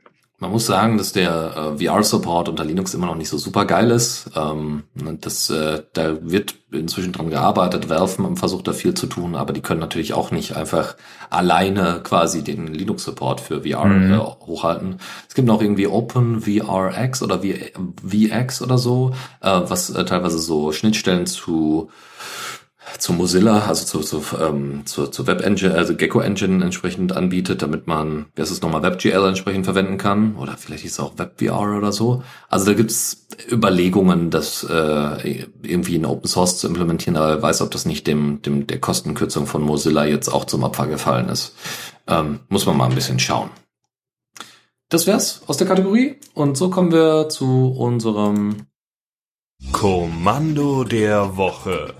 Man muss sagen, dass der äh, VR-Support unter Linux immer noch nicht so super geil ist. Ähm, das, äh, da wird inzwischen dran gearbeitet. Valve versucht da viel zu tun, aber die können natürlich auch nicht einfach alleine quasi den Linux-Support für VR mhm. äh, hochhalten. Es gibt noch irgendwie OpenVRX oder v VX oder so, äh, was äh, teilweise so Schnittstellen zu zu Mozilla, also zu, zu, ähm, zu, zu Web Engine, also Gecko Engine entsprechend anbietet, damit man, wie heißt es nochmal, WebGL entsprechend verwenden kann. Oder vielleicht ist es auch WebVR oder so. Also da gibt's Überlegungen, das äh, irgendwie in Open Source zu implementieren, aber wer weiß, ob das nicht dem, dem der Kostenkürzung von Mozilla jetzt auch zum Opfer gefallen ist. Ähm, muss man mal ein bisschen schauen. Das wär's aus der Kategorie. Und so kommen wir zu unserem Kommando der Woche.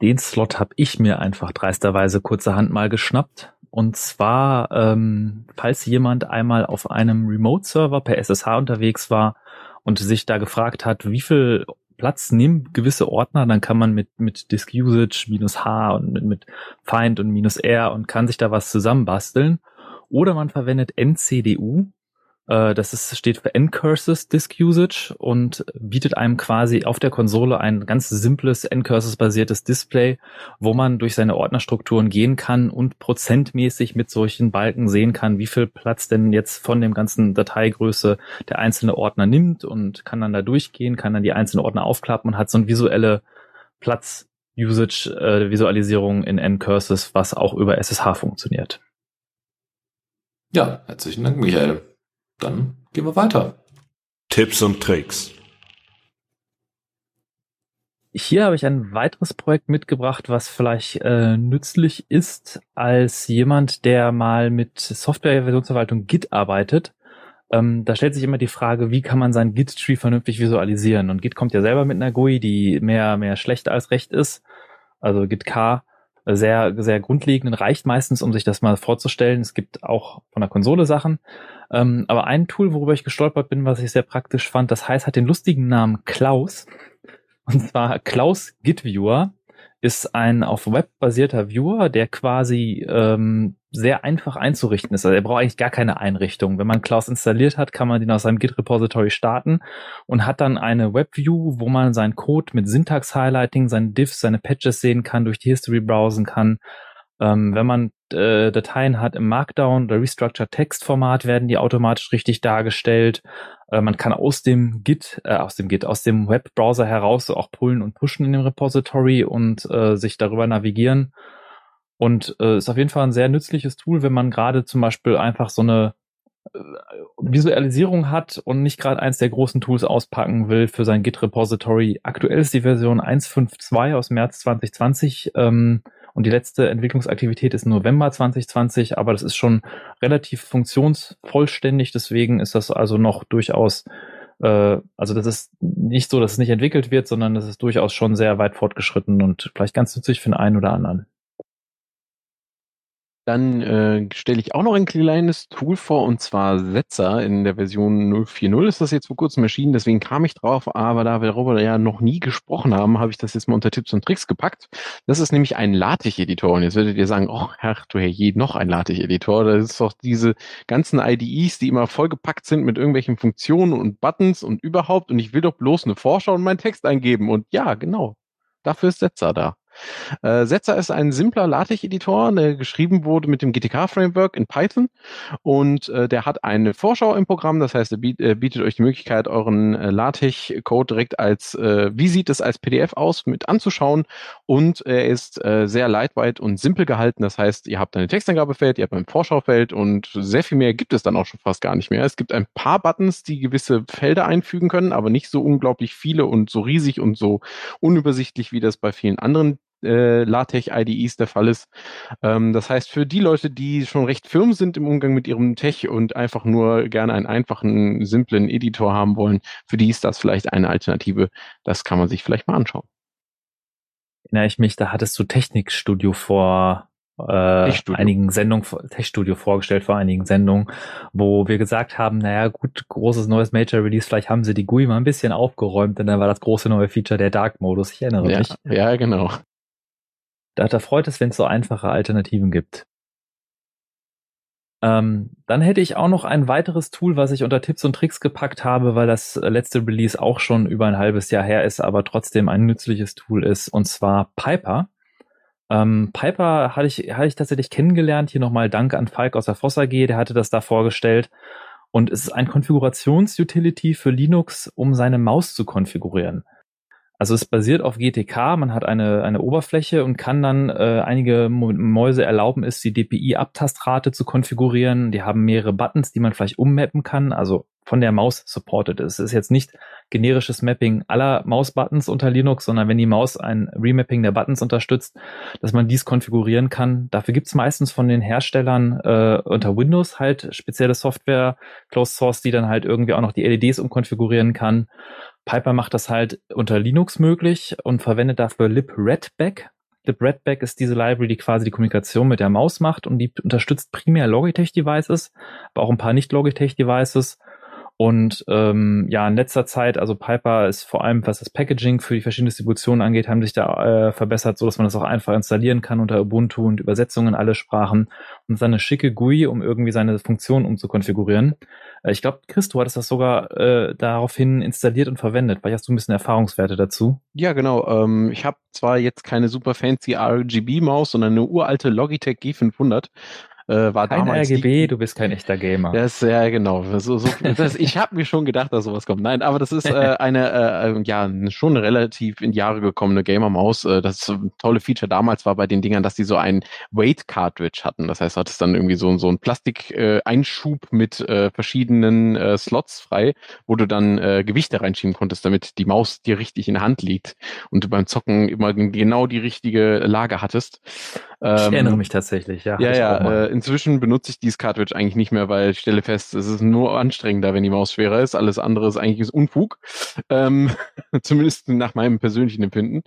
Den Slot habe ich mir einfach dreisterweise kurzerhand mal geschnappt. Und zwar, ähm, falls jemand einmal auf einem Remote-Server per SSH unterwegs war und sich da gefragt hat, wie viel Platz nehmen gewisse Ordner, dann kann man mit, mit Disk Usage minus H und mit, mit Find und minus R und kann sich da was zusammenbasteln. Oder man verwendet NCDU, das ist, steht für Ncurses Disk Usage und bietet einem quasi auf der Konsole ein ganz simples Ncurses-basiertes Display, wo man durch seine Ordnerstrukturen gehen kann und prozentmäßig mit solchen Balken sehen kann, wie viel Platz denn jetzt von dem ganzen Dateigröße der einzelne Ordner nimmt und kann dann da durchgehen, kann dann die einzelnen Ordner aufklappen und hat so eine visuelle Platz Usage äh, in Ncurses, was auch über SSH funktioniert. Ja, herzlichen Dank, Michael. Dann gehen wir weiter. Tipps und Tricks. Hier habe ich ein weiteres Projekt mitgebracht, was vielleicht äh, nützlich ist als jemand, der mal mit Software-Versionsverwaltung Git arbeitet. Ähm, da stellt sich immer die Frage, wie kann man sein Git-Tree vernünftig visualisieren? Und Git kommt ja selber mit einer GUI, die mehr, mehr schlecht als recht ist. Also Git-K sehr, sehr grundlegend und reicht meistens, um sich das mal vorzustellen. Es gibt auch von der Konsole Sachen. Ähm, aber ein Tool, worüber ich gestolpert bin, was ich sehr praktisch fand, das heißt, hat den lustigen Namen Klaus. Und zwar Klaus Git Viewer ist ein auf Web basierter Viewer, der quasi ähm, sehr einfach einzurichten ist. Also er braucht eigentlich gar keine Einrichtung. Wenn man Klaus installiert hat, kann man den aus seinem Git-Repository starten und hat dann eine Webview, wo man seinen Code mit Syntax-Highlighting, seine Diffs, seine Patches sehen kann, durch die History browsen kann. Ähm, wenn man äh, Dateien hat im Markdown oder Restructured Text Format, werden die automatisch richtig dargestellt. Äh, man kann aus dem Git, äh, aus dem Git, aus dem Webbrowser heraus auch pullen und pushen in dem Repository und äh, sich darüber navigieren. Und äh, ist auf jeden Fall ein sehr nützliches Tool, wenn man gerade zum Beispiel einfach so eine äh, Visualisierung hat und nicht gerade eins der großen Tools auspacken will für sein Git-Repository. Aktuell ist die Version 1.5.2 aus März 2020 ähm, und die letzte Entwicklungsaktivität ist November 2020, aber das ist schon relativ funktionsvollständig, deswegen ist das also noch durchaus äh, also das ist nicht so, dass es nicht entwickelt wird, sondern das ist durchaus schon sehr weit fortgeschritten und vielleicht ganz nützlich für den einen oder anderen. Dann äh, stelle ich auch noch ein kleines Tool vor, und zwar Setzer. In der Version 0.4.0 ist das jetzt vor kurzem erschienen, deswegen kam ich drauf, aber da wir darüber ja noch nie gesprochen haben, habe ich das jetzt mal unter Tipps und Tricks gepackt. Das ist nämlich ein LaTeX-Editor. Und jetzt werdet ihr sagen, oh Herr, du Herr je, noch ein LaTeX-Editor. Das ist doch diese ganzen IDEs, die immer vollgepackt sind mit irgendwelchen Funktionen und Buttons und überhaupt. Und ich will doch bloß eine Vorschau und meinen Text eingeben. Und ja, genau. Dafür ist Setzer da. Äh, Setzer ist ein simpler LaTeX-Editor, der geschrieben wurde mit dem GTK-Framework in Python. Und äh, der hat eine Vorschau im Programm, das heißt, er biet, bietet euch die Möglichkeit, euren äh, LaTeX-Code direkt als, äh, wie sieht es als PDF aus, mit anzuschauen. Und er ist äh, sehr lightweight und simpel gehalten, das heißt, ihr habt eine Texteingabefeld, ihr habt ein Vorschaufeld und sehr viel mehr gibt es dann auch schon fast gar nicht mehr. Es gibt ein paar Buttons, die gewisse Felder einfügen können, aber nicht so unglaublich viele und so riesig und so unübersichtlich, wie das bei vielen anderen äh, LaTeX-IDEs der Fall ist. Ähm, das heißt, für die Leute, die schon recht firm sind im Umgang mit ihrem Tech und einfach nur gerne einen einfachen, simplen Editor haben wollen, für die ist das vielleicht eine Alternative. Das kann man sich vielleicht mal anschauen. Erinnere ich mich, da hattest du Technikstudio vor äh, einigen Sendungen, Tech-Studio vorgestellt vor einigen Sendungen, wo wir gesagt haben, naja gut, großes neues Major Release, vielleicht haben sie die GUI mal ein bisschen aufgeräumt, denn dann war das große neue Feature der Dark-Modus, ich erinnere ja, mich. Ja, genau. Da, da freut es, wenn es so einfache Alternativen gibt. Ähm, dann hätte ich auch noch ein weiteres Tool, was ich unter Tipps und Tricks gepackt habe, weil das letzte Release auch schon über ein halbes Jahr her ist, aber trotzdem ein nützliches Tool ist, und zwar Piper. Ähm, Piper hatte ich, hatte ich tatsächlich kennengelernt. Hier nochmal Dank an Falk aus der Foss AG, der hatte das da vorgestellt. Und es ist ein Konfigurations-Utility für Linux, um seine Maus zu konfigurieren. Also es basiert auf GTK, man hat eine, eine Oberfläche und kann dann äh, einige Mäuse erlauben ist, die DPI-Abtastrate zu konfigurieren. Die haben mehrere Buttons, die man vielleicht ummappen kann, also von der Maus supported ist. Es ist jetzt nicht generisches Mapping aller Maus-Buttons unter Linux, sondern wenn die Maus ein Remapping der Buttons unterstützt, dass man dies konfigurieren kann. Dafür gibt's meistens von den Herstellern äh, unter Windows halt spezielle Software, Closed Source, die dann halt irgendwie auch noch die LEDs umkonfigurieren kann. Piper macht das halt unter Linux möglich und verwendet dafür libredback. libredback ist diese Library, die quasi die Kommunikation mit der Maus macht und die unterstützt primär Logitech-Devices, aber auch ein paar Nicht-Logitech-Devices. Und ähm, ja, in letzter Zeit, also Piper ist vor allem, was das Packaging für die verschiedenen Distributionen angeht, haben sich da äh, verbessert, so dass man das auch einfach installieren kann unter Ubuntu und Übersetzungen in alle Sprachen und seine schicke GUI, um irgendwie seine Funktion umzukonfigurieren. Äh, ich glaube, Chris, du hattest das sogar äh, daraufhin installiert und verwendet. Vielleicht hast du ein bisschen Erfahrungswerte dazu? Ja, genau. Ähm, ich habe zwar jetzt keine super fancy RGB-Maus, sondern eine uralte Logitech G500 äh, war Kein damals RGB, die, du bist kein echter Gamer. Das, ja, genau. So, so, das, ich habe mir schon gedacht, dass sowas kommt. Nein, aber das ist äh, eine, äh, ja, schon relativ in Jahre gekommene Gamer-Maus. Äh, das tolle Feature damals war bei den Dingern, dass die so ein Weight-Cartridge hatten. Das heißt, du hattest dann irgendwie so, so ein Plastik-Einschub äh, mit äh, verschiedenen äh, Slots frei, wo du dann äh, Gewichte reinschieben konntest, damit die Maus dir richtig in der Hand liegt und du beim Zocken immer genau die richtige Lage hattest. Ähm, ich erinnere mich tatsächlich, ja. Ja, ja. Inzwischen benutze ich dieses Cartridge eigentlich nicht mehr, weil ich stelle fest, es ist nur anstrengender, wenn die Maus schwerer ist. Alles andere ist eigentlich Unfug. Ähm, zumindest nach meinem persönlichen Empfinden.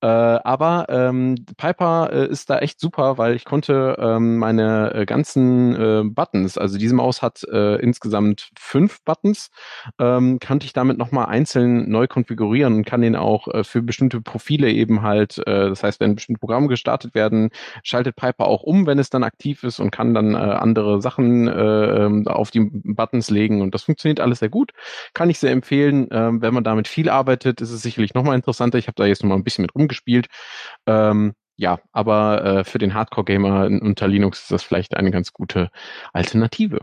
Äh, aber ähm, Piper äh, ist da echt super, weil ich konnte ähm, meine äh, ganzen äh, Buttons, also diese Maus hat äh, insgesamt fünf Buttons, ähm, konnte ich damit nochmal einzeln neu konfigurieren und kann den auch äh, für bestimmte Profile eben halt, das heißt, wenn bestimmte Programme gestartet werden, schaltet Piper auch um, wenn es dann aktiv ist und kann dann äh, andere Sachen äh, ähm, auf die Buttons legen und das funktioniert alles sehr gut. Kann ich sehr empfehlen. Ähm, wenn man damit viel arbeitet, ist es sicherlich nochmal interessanter. Ich habe da jetzt nochmal ein bisschen mit rumgespielt. Ähm, ja, aber äh, für den Hardcore-Gamer unter Linux ist das vielleicht eine ganz gute Alternative.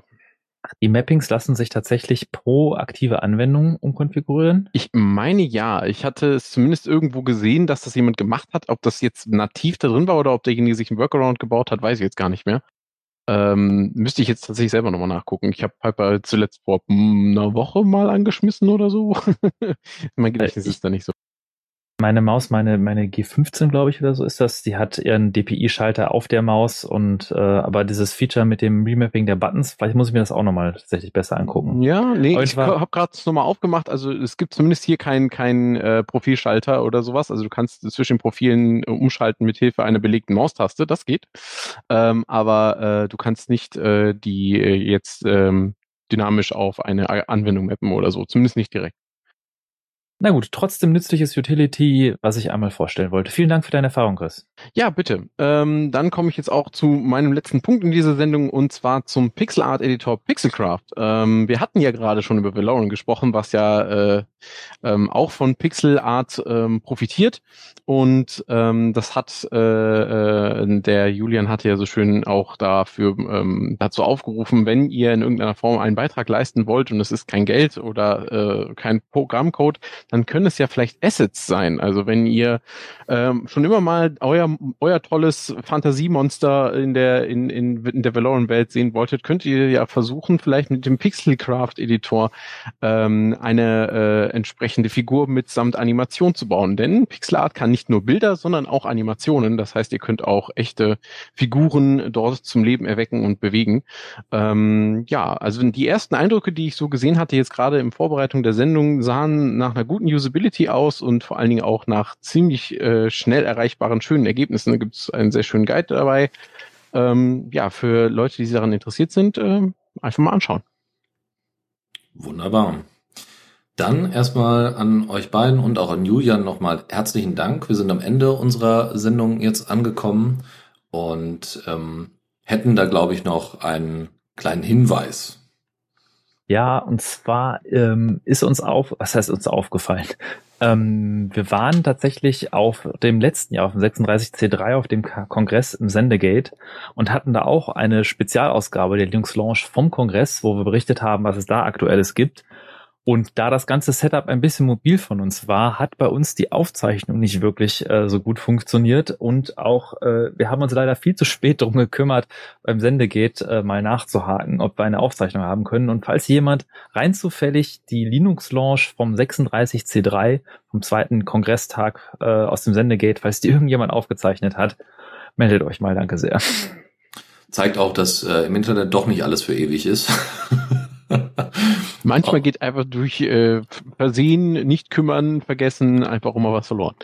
Die Mappings lassen sich tatsächlich pro aktive Anwendung umkonfigurieren? Ich meine ja. Ich hatte es zumindest irgendwo gesehen, dass das jemand gemacht hat. Ob das jetzt nativ da drin war oder ob derjenige sich einen Workaround gebaut hat, weiß ich jetzt gar nicht mehr. Ähm, müsste ich jetzt tatsächlich selber nochmal nachgucken. Ich habe Piper zuletzt vor einer Woche mal angeschmissen oder so. mein Gedächtnis äh, ist da nicht so meine Maus, meine, meine G15, glaube ich, oder so ist das, die hat ihren DPI-Schalter auf der Maus und äh, aber dieses Feature mit dem Remapping der Buttons, vielleicht muss ich mir das auch nochmal tatsächlich besser angucken. Ja, nee, aber ich habe gerade nochmal aufgemacht, also es gibt zumindest hier keinen kein, äh, Profilschalter oder sowas, also du kannst zwischen Profilen äh, umschalten mit Hilfe einer belegten Maustaste, das geht, ähm, aber äh, du kannst nicht äh, die äh, jetzt ähm, dynamisch auf eine Anwendung mappen oder so, zumindest nicht direkt. Na gut, trotzdem nützliches Utility, was ich einmal vorstellen wollte. Vielen Dank für deine Erfahrung, Chris. Ja, bitte. Ähm, dann komme ich jetzt auch zu meinem letzten Punkt in dieser Sendung und zwar zum Pixel Art Editor Pixelcraft. Ähm, wir hatten ja gerade schon über Valorant gesprochen, was ja äh, ähm, auch von Pixel Art ähm, profitiert und ähm, das hat äh, äh, der Julian hatte ja so schön auch dafür ähm, dazu aufgerufen, wenn ihr in irgendeiner Form einen Beitrag leisten wollt und es ist kein Geld oder äh, kein Programmcode, dann können es ja vielleicht Assets sein. Also wenn ihr ähm, schon immer mal euer, euer tolles Fantasiemonster in der, in, in, in der Valorant-Welt sehen wolltet, könnt ihr ja versuchen, vielleicht mit dem Pixelcraft-Editor ähm, eine äh, entsprechende Figur mitsamt Animation zu bauen. Denn Pixelart kann nicht nur Bilder, sondern auch Animationen. Das heißt, ihr könnt auch echte Figuren dort zum Leben erwecken und bewegen. Ähm, ja, also die ersten Eindrücke, die ich so gesehen hatte, jetzt gerade in Vorbereitung der Sendung, sahen nach einer guten Usability aus und vor allen Dingen auch nach ziemlich äh, schnell erreichbaren, schönen Ergebnissen. Da gibt es einen sehr schönen Guide dabei. Ähm, ja, für Leute, die daran interessiert sind, äh, einfach mal anschauen. Wunderbar. Dann erstmal an euch beiden und auch an Julian nochmal herzlichen Dank. Wir sind am Ende unserer Sendung jetzt angekommen und ähm, hätten da, glaube ich, noch einen kleinen Hinweis. Ja, und zwar ähm, ist uns auf, was heißt uns aufgefallen? Ähm, wir waren tatsächlich auf dem letzten Jahr, auf dem 36C3, auf dem Kongress im Sendegate und hatten da auch eine Spezialausgabe der Linux Launch vom Kongress, wo wir berichtet haben, was es da aktuelles gibt. Und da das ganze Setup ein bisschen mobil von uns war, hat bei uns die Aufzeichnung nicht wirklich äh, so gut funktioniert. Und auch, äh, wir haben uns leider viel zu spät darum gekümmert, beim Sendegate äh, mal nachzuhaken, ob wir eine Aufzeichnung haben können. Und falls jemand rein zufällig die Linux-Launch vom 36C3, vom zweiten Kongresstag äh, aus dem Sendegate, falls die irgendjemand aufgezeichnet hat, meldet euch mal, danke sehr. Zeigt auch, dass äh, im Internet doch nicht alles für ewig ist. Manchmal geht einfach durch äh, Versehen, nicht kümmern, vergessen, einfach immer was verloren.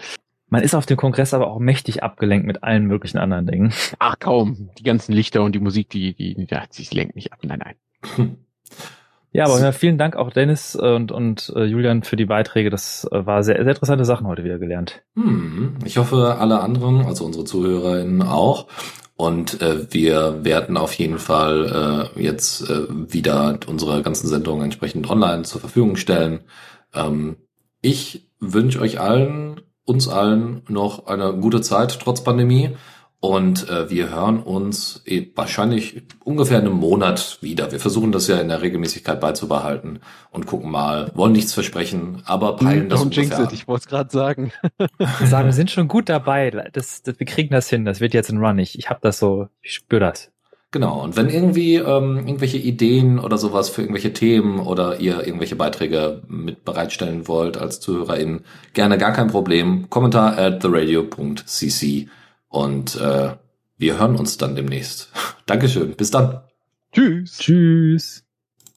Man ist auf dem Kongress aber auch mächtig abgelenkt mit allen möglichen anderen Dingen. Ach kaum, die ganzen Lichter und die Musik, die, die, die, die, die lenkt nicht ab. Nein, nein. Ja, aber ja, vielen Dank auch Dennis und, und äh, Julian für die Beiträge. Das äh, war sehr, sehr interessante Sachen heute wieder gelernt. Hm, ich hoffe, alle anderen, also unsere ZuhörerInnen auch. Und äh, wir werden auf jeden Fall äh, jetzt äh, wieder unsere ganzen Sendungen entsprechend online zur Verfügung stellen. Ähm, ich wünsche euch allen, uns allen noch eine gute Zeit trotz Pandemie. Und äh, wir hören uns eh wahrscheinlich ungefähr in einem Monat wieder. Wir versuchen das ja in der Regelmäßigkeit beizubehalten und gucken mal, wollen nichts versprechen, aber peilen das Don't jinx ungefähr. it, ich wollte es gerade sagen. Sagen, wir sind schon gut dabei. Das, das, wir kriegen das hin. Das wird jetzt ein Run. Ich, ich habe das so, ich spüre das. Genau, und wenn irgendwie ähm, irgendwelche Ideen oder sowas für irgendwelche Themen oder ihr irgendwelche Beiträge mit bereitstellen wollt als ZuhörerInnen, gerne gar kein Problem. Kommentar at theradio.cc und äh, wir hören uns dann demnächst. Dankeschön, bis dann. Tschüss. Tschüss.